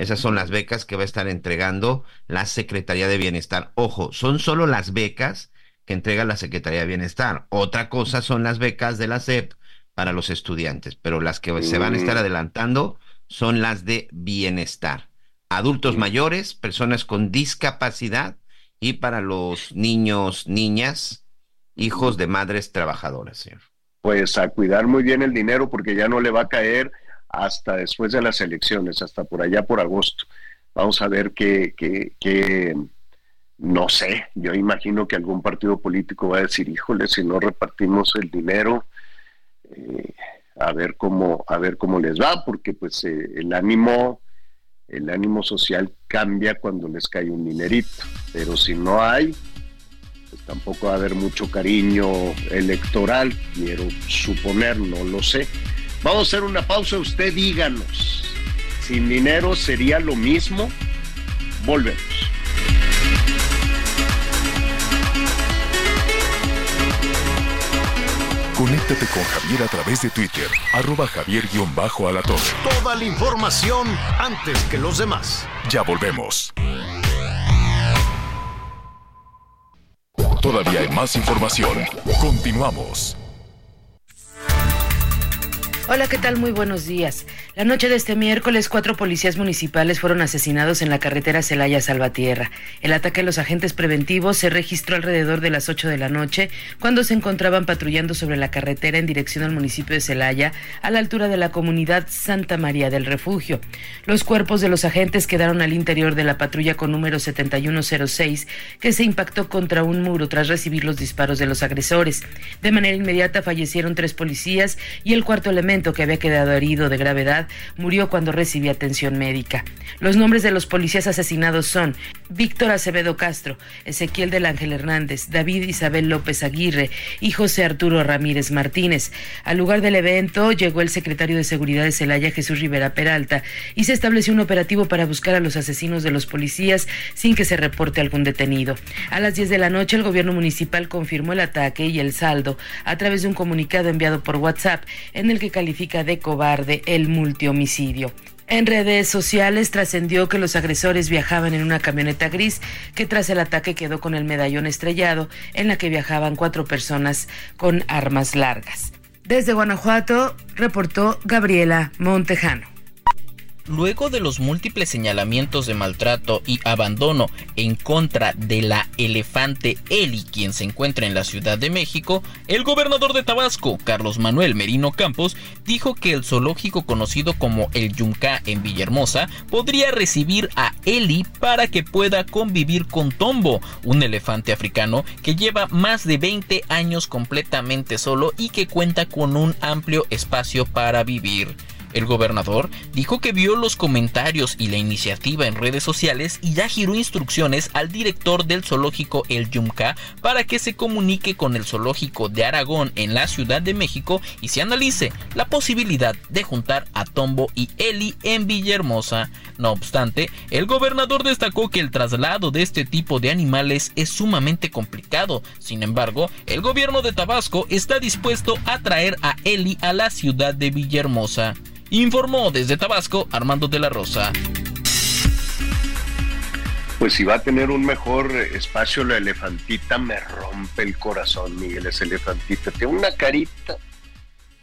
Esas son las becas que va a estar entregando la Secretaría de Bienestar. Ojo, son solo las becas que entrega la Secretaría de Bienestar. Otra cosa son las becas de la SEP para los estudiantes, pero las que se van a estar mm. adelantando son las de bienestar. Adultos mayores, personas con discapacidad y para los niños, niñas, hijos de madres trabajadoras, señor. Pues a cuidar muy bien el dinero porque ya no le va a caer hasta después de las elecciones, hasta por allá por agosto. Vamos a ver qué, qué, no sé, yo imagino que algún partido político va a decir, híjole, si no repartimos el dinero, eh, a ver cómo, a ver cómo les va, porque pues eh, el ánimo, el ánimo social cambia cuando les cae un dinerito, pero si no hay, pues tampoco va a haber mucho cariño electoral, quiero suponer, no lo sé. Vamos a hacer una pausa, usted díganos. ¿Sin dinero sería lo mismo? Volvemos. Conéctate con Javier a través de Twitter, arroba javier-alatón. Toda la información antes que los demás. Ya volvemos. Todavía hay más información. Continuamos. Hola, ¿qué tal? Muy buenos días. La noche de este miércoles, cuatro policías municipales fueron asesinados en la carretera Celaya-Salvatierra. El ataque a los agentes preventivos se registró alrededor de las 8 de la noche, cuando se encontraban patrullando sobre la carretera en dirección al municipio de Celaya, a la altura de la comunidad Santa María del Refugio. Los cuerpos de los agentes quedaron al interior de la patrulla con número 7106, que se impactó contra un muro tras recibir los disparos de los agresores. De manera inmediata fallecieron tres policías y el cuarto elemento que había quedado herido de gravedad murió cuando recibía atención médica. Los nombres de los policías asesinados son Víctor Acevedo Castro, Ezequiel del Ángel Hernández, David Isabel López Aguirre y José Arturo Ramírez Martínez. Al lugar del evento llegó el secretario de Seguridad de Celaya, Jesús Rivera Peralta, y se estableció un operativo para buscar a los asesinos de los policías sin que se reporte algún detenido. A las 10 de la noche, el gobierno municipal confirmó el ataque y el saldo a través de un comunicado enviado por WhatsApp en el que calificó de cobarde el multihomicidio. En redes sociales trascendió que los agresores viajaban en una camioneta gris que tras el ataque quedó con el medallón estrellado en la que viajaban cuatro personas con armas largas. Desde Guanajuato reportó Gabriela Montejano. Luego de los múltiples señalamientos de maltrato y abandono en contra de la elefante Eli, quien se encuentra en la Ciudad de México, el gobernador de Tabasco, Carlos Manuel Merino Campos, dijo que el zoológico conocido como el Yunca en Villahermosa podría recibir a Eli para que pueda convivir con Tombo, un elefante africano que lleva más de 20 años completamente solo y que cuenta con un amplio espacio para vivir. El gobernador dijo que vio los comentarios y la iniciativa en redes sociales y ya giró instrucciones al director del zoológico El Yumca para que se comunique con el zoológico de Aragón en la Ciudad de México y se analice la posibilidad de juntar a Tombo y Eli en Villahermosa. No obstante, el gobernador destacó que el traslado de este tipo de animales es sumamente complicado. Sin embargo, el gobierno de Tabasco está dispuesto a traer a Eli a la ciudad de Villahermosa. Informó desde Tabasco Armando de la Rosa. Pues si va a tener un mejor espacio la elefantita, me rompe el corazón, Miguel, esa elefantita. Tiene una carita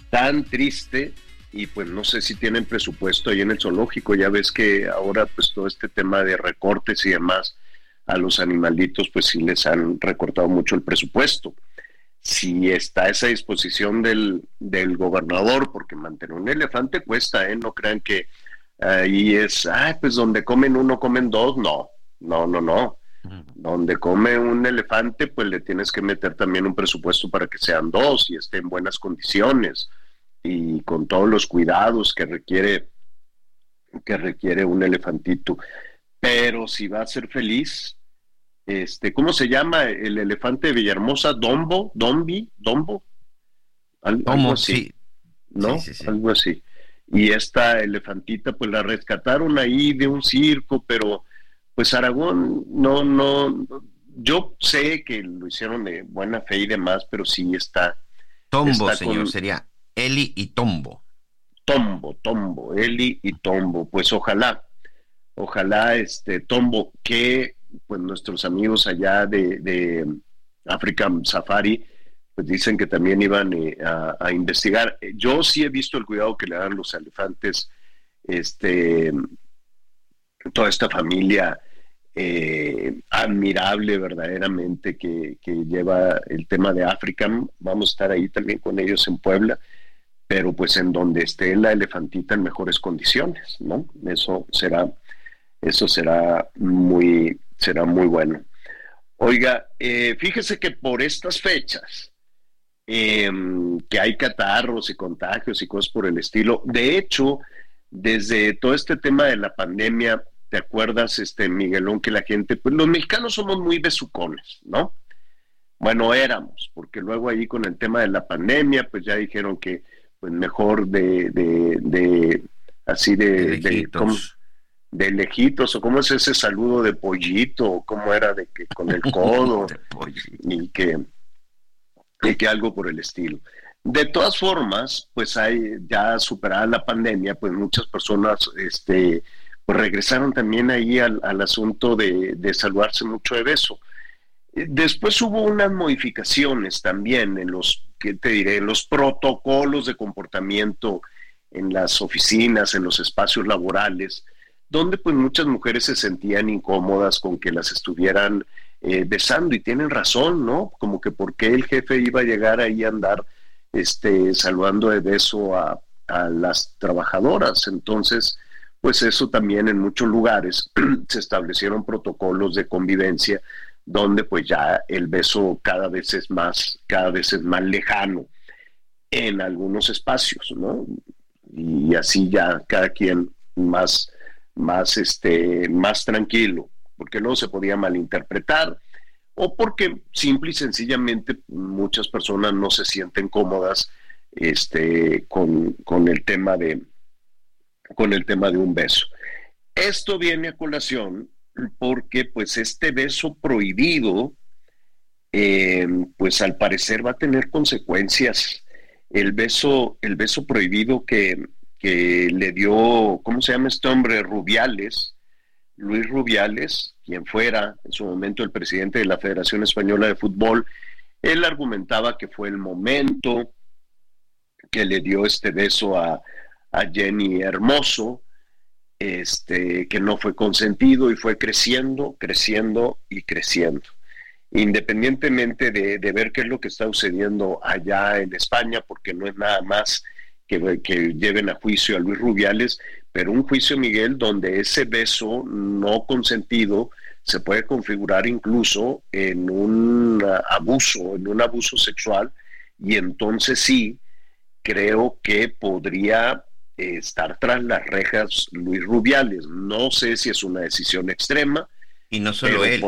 tan triste y pues no sé si tienen presupuesto ahí en el zoológico. Ya ves que ahora pues todo este tema de recortes y demás a los animalitos pues sí les han recortado mucho el presupuesto si está esa disposición del, del gobernador, porque mantener un elefante cuesta, ¿eh? No crean que ahí es, ay, pues donde comen uno, comen dos, no, no, no, no. Donde come un elefante, pues le tienes que meter también un presupuesto para que sean dos y esté en buenas condiciones y con todos los cuidados que requiere que requiere un elefantito. Pero si va a ser feliz, este, ¿cómo se llama el elefante de Villahermosa? Dombo, Dombi, Dombo, algo, así, ¿no? Algo así. Y esta elefantita, pues la rescataron ahí de un circo, pero pues Aragón no, no, yo sé que lo hicieron de buena fe y demás, pero sí está. Tombo, señor, sería Eli y Tombo. Tombo, Tombo, Eli y Tombo. Pues ojalá, ojalá este Tombo, que pues nuestros amigos allá de, de Africa Safari, pues dicen que también iban eh, a, investigar. Yo sí he visto el cuidado que le dan los elefantes, este, toda esta familia eh, admirable verdaderamente que, que, lleva el tema de África. Vamos a estar ahí también con ellos en Puebla, pero pues en donde esté la elefantita en mejores condiciones, ¿no? Eso será, eso será muy, será muy bueno. Oiga, eh, fíjese que por estas fechas, em, que hay catarros y contagios y cosas por el estilo, de hecho, desde todo este tema de la pandemia, ¿te acuerdas, este Miguelón, que la gente, pues los mexicanos somos muy besucones, ¿no? Bueno, éramos, porque luego ahí con el tema de la pandemia, pues ya dijeron que pues mejor de, de, de así de, de de lejitos, o cómo es ese saludo de pollito, o cómo era de que con el codo, y que, y que algo por el estilo. De todas formas, pues hay ya superada la pandemia, pues muchas personas este, pues regresaron también ahí al, asunto de, de, saludarse mucho de beso. Después hubo unas modificaciones también en los, ¿qué te diré?, en los protocolos de comportamiento en las oficinas, en los espacios laborales, donde pues muchas mujeres se sentían incómodas con que las estuvieran eh, besando y tienen razón, ¿no? Como que por qué el jefe iba a llegar ahí a andar este, saludando de beso a, las trabajadoras. Entonces, pues eso también en muchos lugares se establecieron protocolos de convivencia donde pues ya el beso cada vez es más, cada vez es más lejano en algunos espacios, ¿no? Y así ya cada quien más, más, este, más tranquilo, porque no se podía malinterpretar o porque simple y sencillamente muchas personas no se sienten cómodas este, con, el tema de, con el tema de un beso. Esto viene a colación porque pues este beso prohibido, eh, pues al parecer va a tener consecuencias. El beso, el beso prohibido que, que le dio, ¿cómo se llama este hombre? Rubiales, Luis Rubiales, quien fuera en su momento el presidente de la Federación Española de Fútbol, él argumentaba que fue el momento que le dio este beso a, Jenny Hermoso, este, que no fue consentido y fue creciendo, creciendo y creciendo. Independientemente de, ver qué es lo que está sucediendo allá en España, porque no es nada más que, que lleven a juicio a Luis Rubiales, pero un juicio, Miguel, donde ese beso no consentido se puede configurar incluso en un abuso, en un abuso sexual, y entonces sí, creo que podría eh, estar tras las rejas Luis Rubiales. No sé si es una decisión extrema. Y no solo él.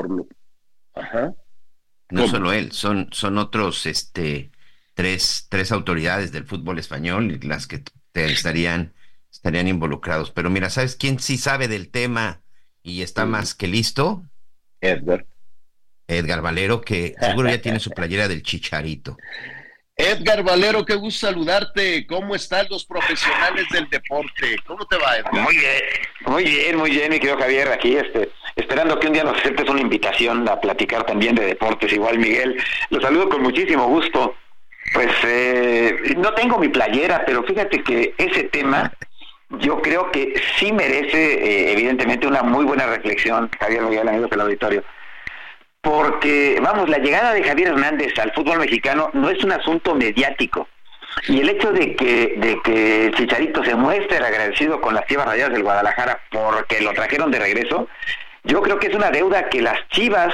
No solo él, son, son otros este, tres, tres autoridades del fútbol español las que te estarían estarían involucrados. Pero mira, ¿sabes quién sí sabe del tema y está más que listo? Edgar. Edgar Valero, que seguro ya tiene su playera del chicharito. Edgar Valero, qué gusto saludarte. ¿Cómo están los profesionales del deporte? ¿Cómo te va, Edgar? Muy bien, muy bien, muy bien, mi querido Javier, aquí este, esperando que un día nos aceptes una invitación a platicar también de deportes, igual Miguel. Los saludo con muchísimo gusto. Pues eh, no tengo mi playera, pero fíjate que ese tema yo creo que sí merece, eh, evidentemente, una muy buena reflexión, Javier Miguel, amigos del auditorio. Porque, vamos, la llegada de Javier Hernández al fútbol mexicano no es un asunto mediático. Y el hecho de que, de que Chicharito se muestre agradecido con las Chivas Rayadas del Guadalajara porque lo trajeron de regreso, yo creo que es una deuda que las Chivas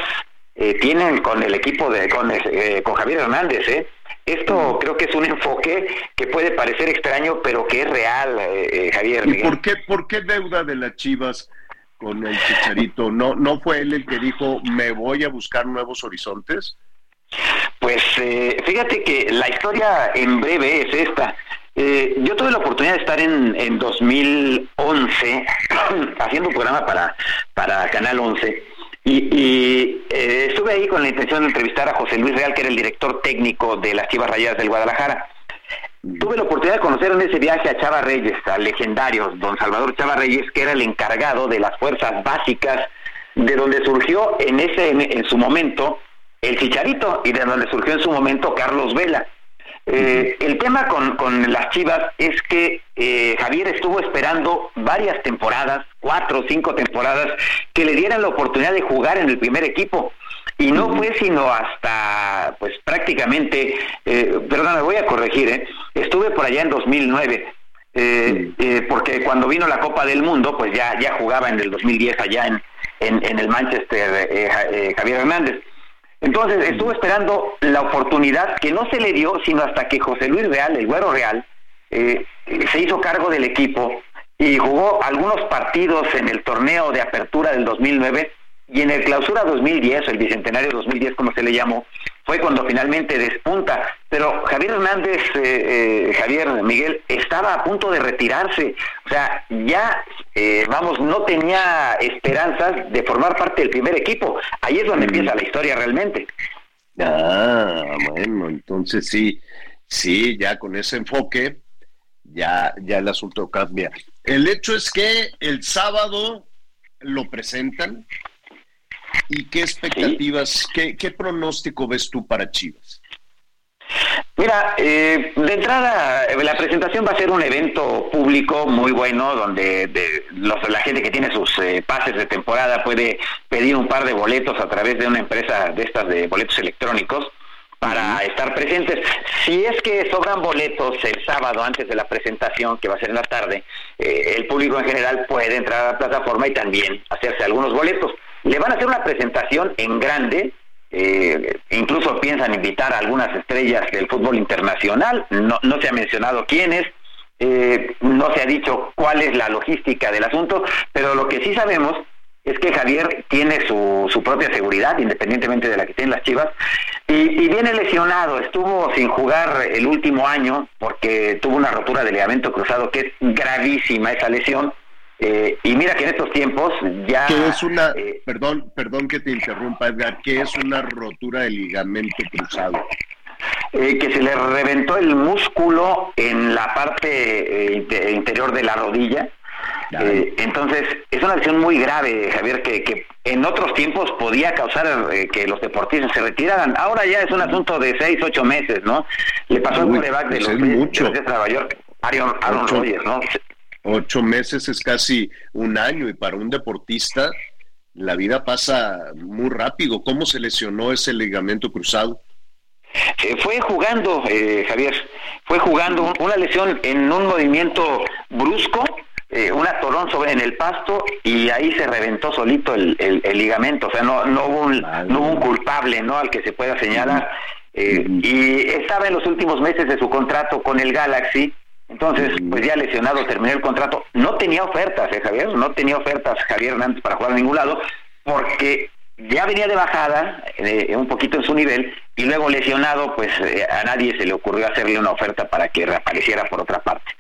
eh, tienen con el equipo de con, eh, con Javier Hernández, ¿eh? Esto creo que es un enfoque que puede parecer extraño, pero que es real, eh, eh, Javier. ¿Y por qué, por qué deuda de las Chivas con el Chicharito? ¿No, ¿No fue él el que dijo, me voy a buscar nuevos horizontes? Pues eh, fíjate que la historia en breve es esta. yo tuve la oportunidad de estar en, en 2011 haciendo un programa para, para Canal 11 y, eh, estuve ahí con la intención de entrevistar a José Luis Real, que era el director técnico de las Chivas Rayadas del Guadalajara. Tuve la oportunidad de conocer en ese viaje a Chava Reyes, al legendario don Salvador Chava Reyes, que era el encargado de las fuerzas básicas, de donde surgió en ese en su momento el Chicharito y de donde surgió en su momento Carlos Vela. Eh, el tema con, con, las Chivas es que eh, Javier estuvo esperando varias temporadas, cuatro o cinco temporadas, que le dieran la oportunidad de jugar en el primer equipo. Y no fue sino hasta, pues prácticamente, eh, perdón, me voy a corregir, ¿eh? estuve por allá en 2009. Eh, eh, porque cuando vino la Copa del Mundo, pues ya, ya jugaba en el 2010 allá en, en, en el Manchester Javier Hernández. Entonces estuvo esperando la oportunidad que no se le dio, sino hasta que José Luis Real, el güero Real, eh, se hizo cargo del equipo y jugó algunos partidos en el torneo de apertura del 2009 y en el clausura 2010, el bicentenario 2010 como se le llamó, fue cuando finalmente despunta. Pero Javier Hernández, eh, eh, Javier Miguel, estaba a punto de retirarse. O sea, ya, eh, vamos, no tenía esperanzas de formar parte del primer equipo. Ahí es donde empieza la historia realmente. Ah, bueno, entonces sí, sí, ya con ese enfoque, ya, ya el asunto cambia. El hecho es que el sábado lo presentan, ¿Y qué expectativas, qué, pronóstico ves tú para Chivas? Mira, eh, de entrada, la presentación va a ser un evento público muy bueno, donde la gente que tiene sus eh, pases de temporada puede pedir un par de boletos a través de una empresa de estas de boletos electrónicos para estar presentes. Si es que sobran boletos el sábado antes de la presentación, que va a ser en la tarde, eh, el público en general puede entrar a la plataforma y también hacerse algunos boletos. Le van a hacer una presentación en grande, eh, incluso piensan invitar a algunas estrellas del fútbol internacional, no, no se ha mencionado quiénes, eh, no se ha dicho cuál es la logística del asunto, pero lo que sí sabemos es que Javier tiene su, su propia seguridad, independientemente de la que tienen las Chivas, y, y, viene lesionado, estuvo sin jugar el último año porque tuvo una rotura de ligamento cruzado que es gravísima esa lesión, eh, y mira que en estos tiempos ya... ¿Qué es una, eh, perdón, perdón que te interrumpa Edgar, ¿qué es una rotura de ligamento cruzado? Eh, que se le reventó el músculo en la parte interior de la rodilla. entonces, es una lesión muy grave, Javier, que, en otros tiempos podía causar que los deportistas se retiraran. Ahora ya es un asunto de seis, ocho meses, ¿no? Le pasó al coreback de pues los de Nueva York, Aaron, Aaron Rodgers, ¿no? Ocho meses es casi un año y para un deportista la vida pasa muy rápido. ¿Cómo se lesionó ese ligamento cruzado? Eh, fue jugando, eh, Javier, fue jugando una lesión en un movimiento brusco, eh, un atorón sobre en el pasto y ahí se reventó solito el, ligamento, o sea, no, no, hubo un, no hubo un culpable ¿no? al que se pueda señalar. y estaba en los últimos meses de su contrato con el Galaxy entonces, pues ya lesionado, terminó el contrato. No tenía ofertas, ¿eh, Javier? No tenía ofertas Javier Hernández para jugar a ningún lado, porque ya venía de bajada, eh, un poquito en su nivel, y luego lesionado, pues eh, a nadie se le ocurrió hacerle una oferta para que reapareciera por otra parte.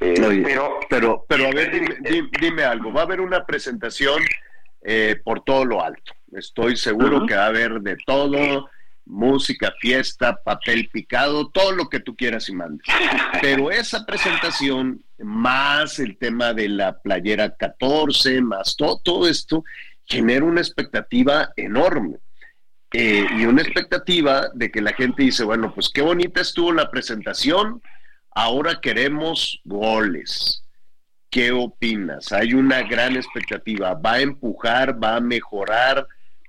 Eh, pero, pero, pero a ver, dime, algo. Va a haber una presentación por todo lo alto. Estoy seguro que va a haber de todo música, fiesta, papel picado, todo lo que tú quieras y mandes. Pero esa presentación, más el tema de la playera 14, más todo, todo esto, genera una expectativa enorme. Eh, y una expectativa de que la gente dice, bueno, pues qué bonita estuvo la presentación, ahora queremos goles. ¿Qué opinas? Hay una gran expectativa. ¿Va a empujar? ¿Va a mejorar?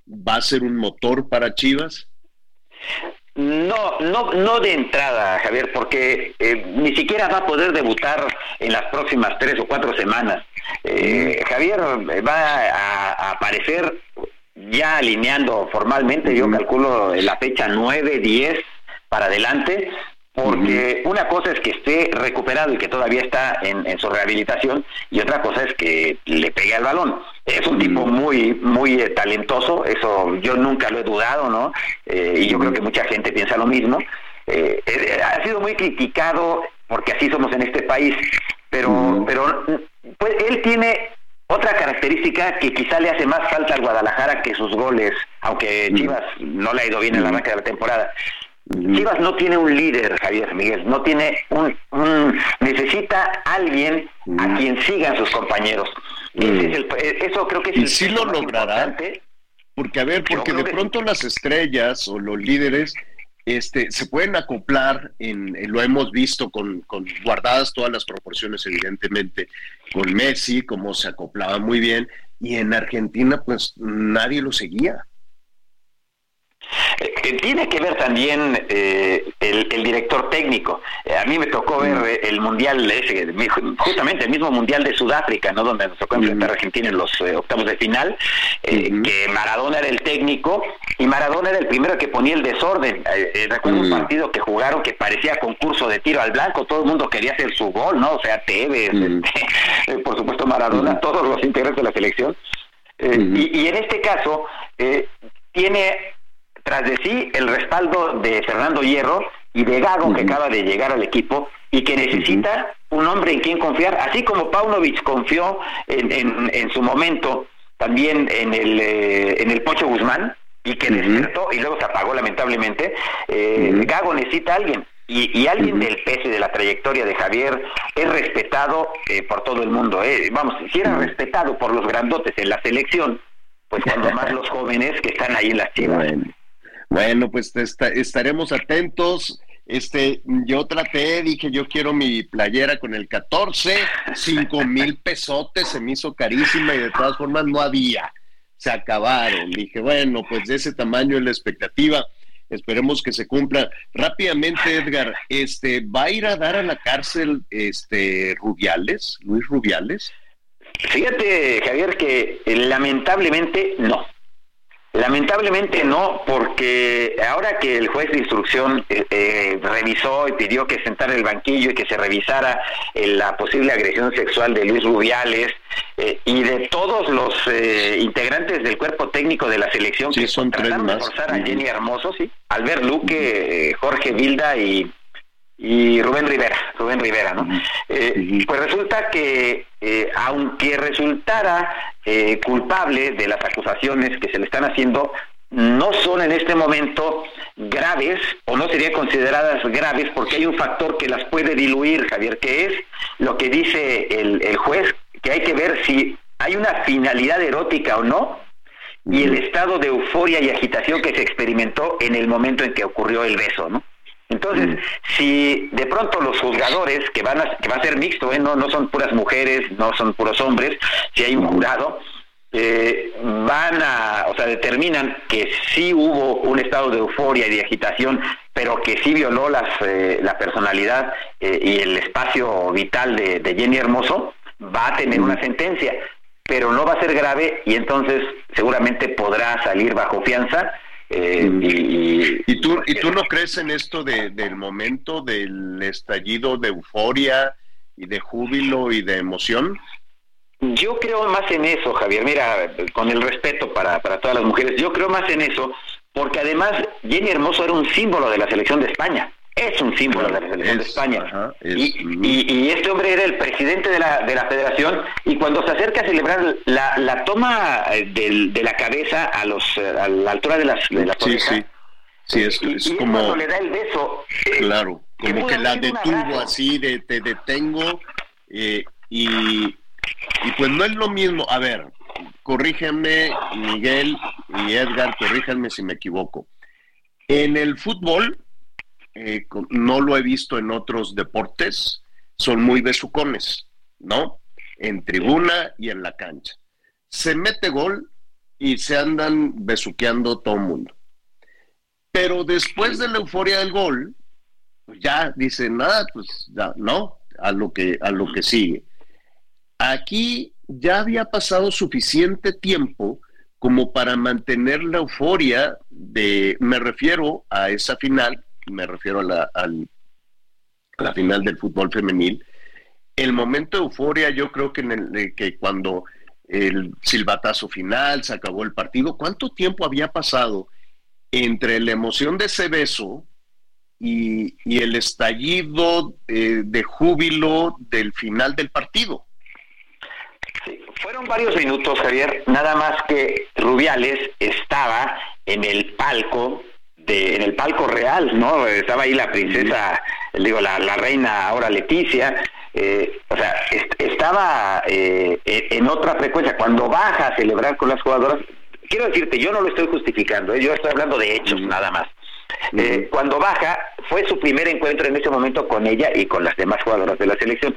¿Va a ser un motor para Chivas? No, no, no de entrada, Javier, porque eh, ni siquiera va a poder debutar en las próximas tres o cuatro semanas. Eh, Javier va a, aparecer ya alineando formalmente, yo calculo la fecha 9, 10 para adelante, porque una cosa es que esté recuperado y que todavía está en, su rehabilitación, y otra cosa es que le pegue al balón. Es un tipo muy, muy eh, talentoso, eso yo nunca lo he dudado, ¿no? Eh, y yo creo que mucha gente piensa lo mismo. Eh, ha sido muy criticado porque así somos en este país, pero, pero pues, él tiene otra característica que quizá le hace más falta al Guadalajara que sus goles, aunque Chivas no le ha ido bien en la arranque de la temporada. Chivas no tiene un líder, Javier Miguel, no tiene un, necesita alguien a quien sigan sus compañeros. eso creo que es y sí lo logrará. Porque a ver, porque de pronto las estrellas o los líderes este, se pueden acoplar, en, lo hemos visto con, con, guardadas todas las proporciones, evidentemente, con Messi, como se acoplaba muy bien, y en Argentina, pues nadie lo seguía. Eh, tiene que ver también eh, el, director técnico. Eh, a mí me tocó ver mm. el mundial ese, justamente el mismo mundial de Sudáfrica, ¿no? Donde nos tocó enfrentar a mm. Argentina en los octavos de final, que Maradona era el técnico y Maradona era el primero que ponía el desorden. recuerdo un mm. partido que jugaron que parecía concurso de tiro al blanco, todo el mundo quería hacer su gol, ¿no? O sea, Tevez, este, por supuesto Maradona, todos los integrantes de la selección y, en este caso, tiene tras de sí el respaldo de Fernando Hierro y de Gago, que acaba de llegar al equipo y que necesita un hombre en quien confiar, así como Paunovic confió en, en, su momento también en el, eh, en el Pocho Guzmán y que despertó y luego se apagó lamentablemente, eh, Gago necesita a alguien. Y, alguien del peso y de la trayectoria de Javier es respetado eh, por todo el mundo. Vamos, si era respetado por los grandotes en la selección, pues cuando más los jóvenes que están ahí en las chivas. Bueno, pues estaremos atentos. Este, yo traté, dije, yo quiero mi playera con el 14, cinco mil pesotes, se me hizo carísima y de todas formas no había, se acabaron. Dije, bueno, pues de ese tamaño es la expectativa, esperemos que se cumpla. Rápidamente, Edgar, este, ¿va a ir a dar a la cárcel este Rubiales, Luis Rubiales? Fíjate, Javier, que eh, lamentablemente no. Lamentablemente no, porque ahora que el juez de instrucción eh, eh, revisó y pidió que sentara el banquillo y que se revisara eh, la posible agresión sexual de Luis Rubiales y de todos los integrantes del cuerpo técnico de la selección que son trataron de forzar a Jenny Hermoso, sí, Albert Luque, Jorge Vilda y y Rubén Rivera, Rubén Rivera, ¿no? Eh, pues resulta que eh, aunque resultara eh, culpable de las acusaciones que se le están haciendo, no son en este momento graves o no serían consideradas graves porque hay un factor que las puede diluir, Javier, que es lo que dice el, el juez, que hay que ver si hay una finalidad erótica o no y el estado de euforia y agitación que se experimentó en el momento en que ocurrió el beso, ¿no? Entonces, mm. si de pronto los juzgadores, que van a, que va a ser mixto, ¿eh? no, no son puras mujeres, no son puros hombres, si hay un jurado, eh, van a, o sea, determinan que sí hubo un estado de euforia y de agitación, pero que sí violó las, eh, la personalidad y el espacio vital de, de Jenny Hermoso, va a tener una sentencia, pero no va a ser grave y entonces seguramente podrá salir bajo fianza eh, y, ¿Y, tú, ¿Y tú no crees en esto de, del momento del estallido de euforia y de júbilo y de emoción? Yo creo más en eso, Javier. Mira, con el respeto para, para todas las mujeres, yo creo más en eso, porque además Jenny Hermoso era un símbolo de la selección de España es un símbolo de la selección de España. y, este hombre era el presidente de la, de la federación y cuando se acerca a celebrar la, la toma eh, de la cabeza a los eh, a la altura de las de la sí, sí. sí, es, es como cuando le da el beso claro como que la detuvo así de te detengo eh, y y pues no es lo mismo a ver corríjanme Miguel y Edgar corríjanme si me equivoco en el fútbol eh, no lo he visto en otros deportes, son muy besucones, ¿no? En tribuna y en la cancha. Se mete gol y se andan besuqueando todo el mundo. Pero después de la euforia del gol, pues ya dicen, nada, pues ya, no, a lo que, a lo que sigue. Aquí ya había pasado suficiente tiempo como para mantener la euforia de, me refiero a esa final me refiero a la, la final del fútbol femenil, el momento de euforia yo creo que, en el, que cuando el silbatazo final, se acabó el partido, ¿cuánto tiempo había pasado entre la emoción de ese beso y, el estallido eh, de júbilo del final del partido? fueron varios minutos, Javier, nada más que Rubiales estaba en el palco en el palco real, ¿no? Estaba ahí la princesa, digo, la, reina ahora Leticia, eh, o sea, estaba eh, en otra frecuencia. Cuando baja a celebrar con las jugadoras, quiero decirte, yo no lo estoy justificando, ¿eh? yo estoy hablando de hechos nada más. cuando baja, fue su primer encuentro en ese momento con ella y con las demás jugadoras de la selección.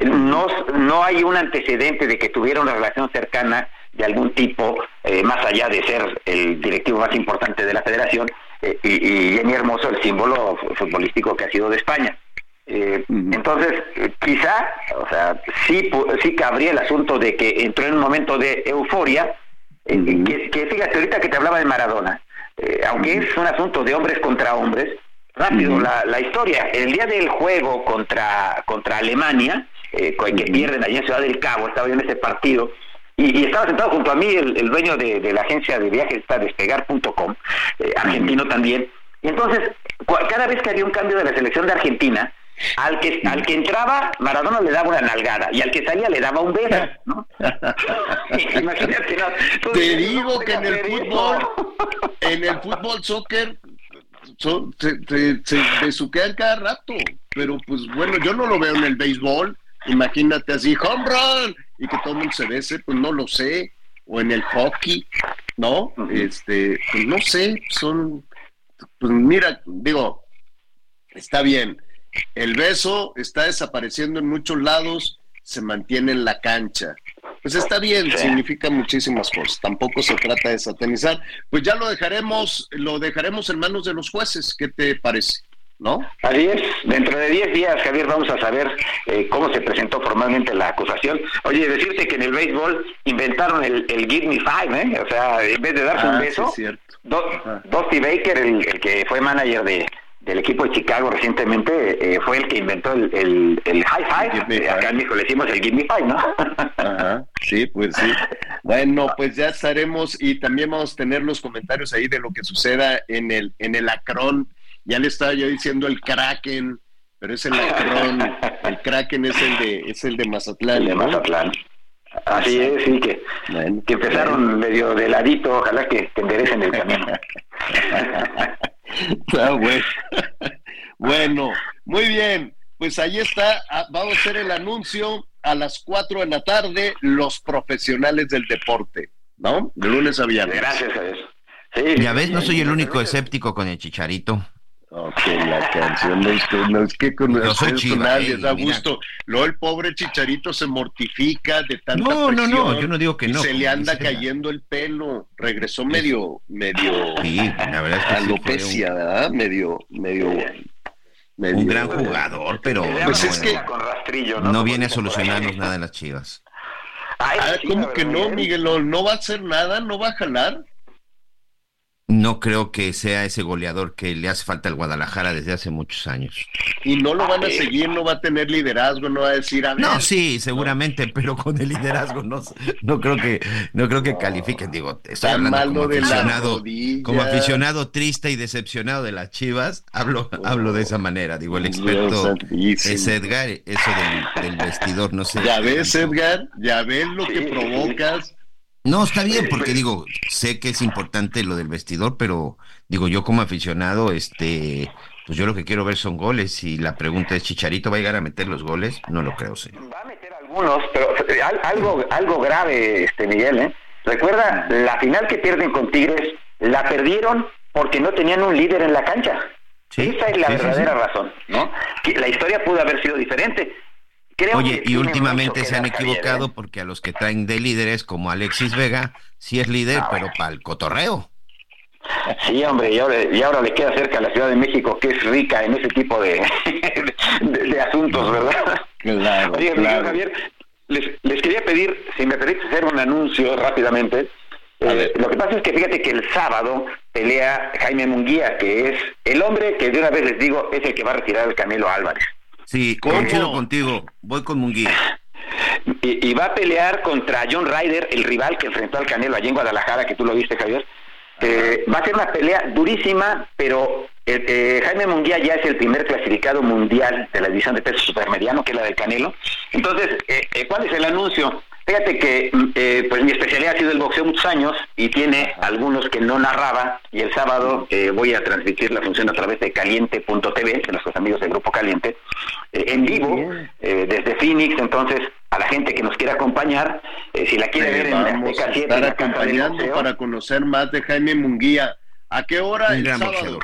no, no hay un antecedente de que tuviera una relación cercana de algún tipo, más allá de ser el directivo más importante de la federación, eh, y, Jenny Hermoso el símbolo futbolístico que ha sido de España. Eh, entonces, quizá, o sea, sí, sí cabría el asunto de que entró en un momento de euforia, eh, que, fíjate, ahorita que te hablaba de Maradona, aunque es un asunto de hombres contra hombres, rápido, la, la, historia, el día del juego contra, contra Alemania, que pierden allí en Ciudad del Cabo, estaba en ese partido, y, estaba sentado junto a mí el, dueño de, la agencia de viajes, está despegar.com, eh, argentino también. Y entonces, cada vez que había un cambio de la selección de Argentina, al que, al que entraba, Maradona le daba una nalgada y al que salía le daba un beso, ¿no? Imagínate, ¿no? Te digo que en el fútbol, en el fútbol soccer, se, se, besuquean cada rato, pero pues bueno, yo no lo veo en el béisbol, imagínate así, home run, y que todo el mundo se bese, pues no lo sé, o en el hockey, ¿no? Este, pues no sé, son, pues mira, digo, está bien, el beso está desapareciendo en muchos lados, se mantiene en la cancha. Pues está bien, significa muchísimas cosas. Tampoco se trata de satanizar. Pues ya lo dejaremos, lo dejaremos en manos de los jueces. ¿Qué te parece? ¿No? Así es. Dentro de 10 días, Javier, vamos a saber eh, cómo se presentó formalmente la acusación. Oye, decirte que en el béisbol inventaron el, el Give Me Five, ¿eh? O sea, en vez de darse un ah, beso, sí, Dusty Baker, el, que fue manager de, del equipo de Chicago recientemente eh, fue el que inventó el, el, high five. Acá en México le decimos el give me five, ¿no? Ajá, sí, pues sí. Bueno, pues ya estaremos y también vamos a tener los comentarios ahí de lo que suceda en el en el Acron. Ya le estaba yo diciendo el Kraken, pero es el Acron. el Kraken es el de es el de Mazatlán. El de Mazatlán. Así es, sí, que, que empezaron medio de ladito, ojalá que te enderecen el camino. Ah, bueno. muy bien. Pues ahí está. Ah, vamos a hacer el anuncio a las 4 de la tarde, los profesionales del deporte, ¿no? De lunes a viernes. Gracias a eso. ya ves, no soy el único escéptico con el chicharito. Ok, la canción no es que, no es que con Yo soy nadie da gusto. Luego el pobre Chicharito se mortifica de tanta no, No, no, yo no digo que no. Se le anda cayendo el pelo. Regresó medio, medio sí, la verdad es que alopecia, un... ¿verdad? Medio, medio, medio, Un gran jugador, pero pues es que ¿no? no viene a solucionarnos nada en las chivas. ah, ¿Cómo que no, Miguel? ¿No va a hacer nada? ¿No va a jalar? No creo que sea ese goleador que le hace falta al Guadalajara desde hace muchos años. Y no lo van a seguir, no va a tener liderazgo, no va a decir a No, sí, seguramente, pero con el liderazgo no, no creo que no creo que califiquen, digo, estoy hablando como aficionado, como aficionado triste y decepcionado de las Chivas, hablo hablo de esa manera, digo, el experto es Edgar, eso del, vestidor, no sé. Ya ves, Edgar, ya ves lo que provocas no, está bien, porque digo, sé que es importante lo del vestidor, pero digo, yo como aficionado, este, pues yo lo que quiero ver son goles. Y la pregunta es, ¿Chicharito va a llegar a meter los goles? No lo creo, sí. Va a meter algunos, pero eh, algo, algo grave, este Miguel, ¿eh? Recuerda, la final que pierden con Tigres, la perdieron porque no tenían un líder en la cancha. Esa es la verdadera razón, ¿no? La historia pudo haber sido diferente. Oye, y últimamente se han equivocado ¿eh? porque a los que traen de líderes como Alexis Vega, sí es líder, ah, pero para el cotorreo. Sí, hombre, y ahora, le queda cerca a la Ciudad de México, que es rica en ese tipo de, de, asuntos, ¿verdad? Claro, Oye, Javier, les, quería pedir, si me permite hacer un anuncio rápidamente. Eh, lo que pasa es que fíjate que el sábado pelea Jaime Munguía, que es el hombre que de una vez les digo es el que va a retirar el Canelo Álvarez. Sí, coincido contigo. Voy con Munguía. Y, va a pelear contra John Ryder, el rival que enfrentó al Canelo allí en Guadalajara, que tú lo viste, Javier. Eh, va a ser una pelea durísima, pero eh, eh, Jaime Munguía ya es el primer clasificado mundial de la división de peso supermediano, que es la del Canelo. Entonces, ¿cuál es el anuncio? Fíjate que mm, eh, pues mi especialidad ha sido el boxeo muchos años y tiene algunos que no narraba y el sábado eh, voy a transmitir la función a través de caliente.tv, de nuestros amigos del Grupo Caliente, eh, en vivo desde Phoenix, entonces a la gente que nos quiera acompañar, si la quiere ver en vamos a estar acompañando para conocer más de Jaime Munguía. ¿A qué hora el sábado?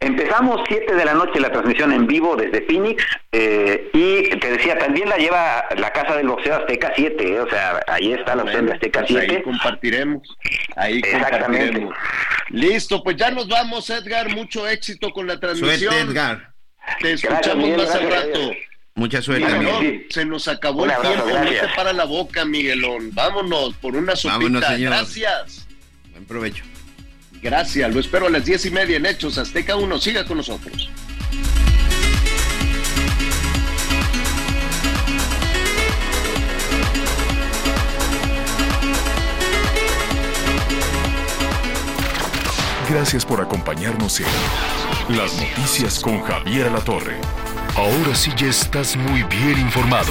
Empezamos 7 de la noche la transmisión en vivo desde Phoenix eh, y te decía, también la lleva la Casa del Boxeo Azteca 7, eh, o sea, ahí está la opción de Azteca 7. Pues ahí compartiremos, ahí compartiremos. Listo, pues ya nos vamos Edgar, mucho éxito con la transmisión. Suerte Edgar. Te escuchamos más al rato. Mucha suerte, Se nos acabó el tiempo, no te para la boca, Miguelón. Vámonos por una sopita. Gracias. Buen provecho. Gracias, lo espero a las diez y media en Hechos Azteca 1. Siga con nosotros. Gracias por acompañarnos en Las Noticias con Javier Alatorre. Ahora sí ya estás muy bien informado.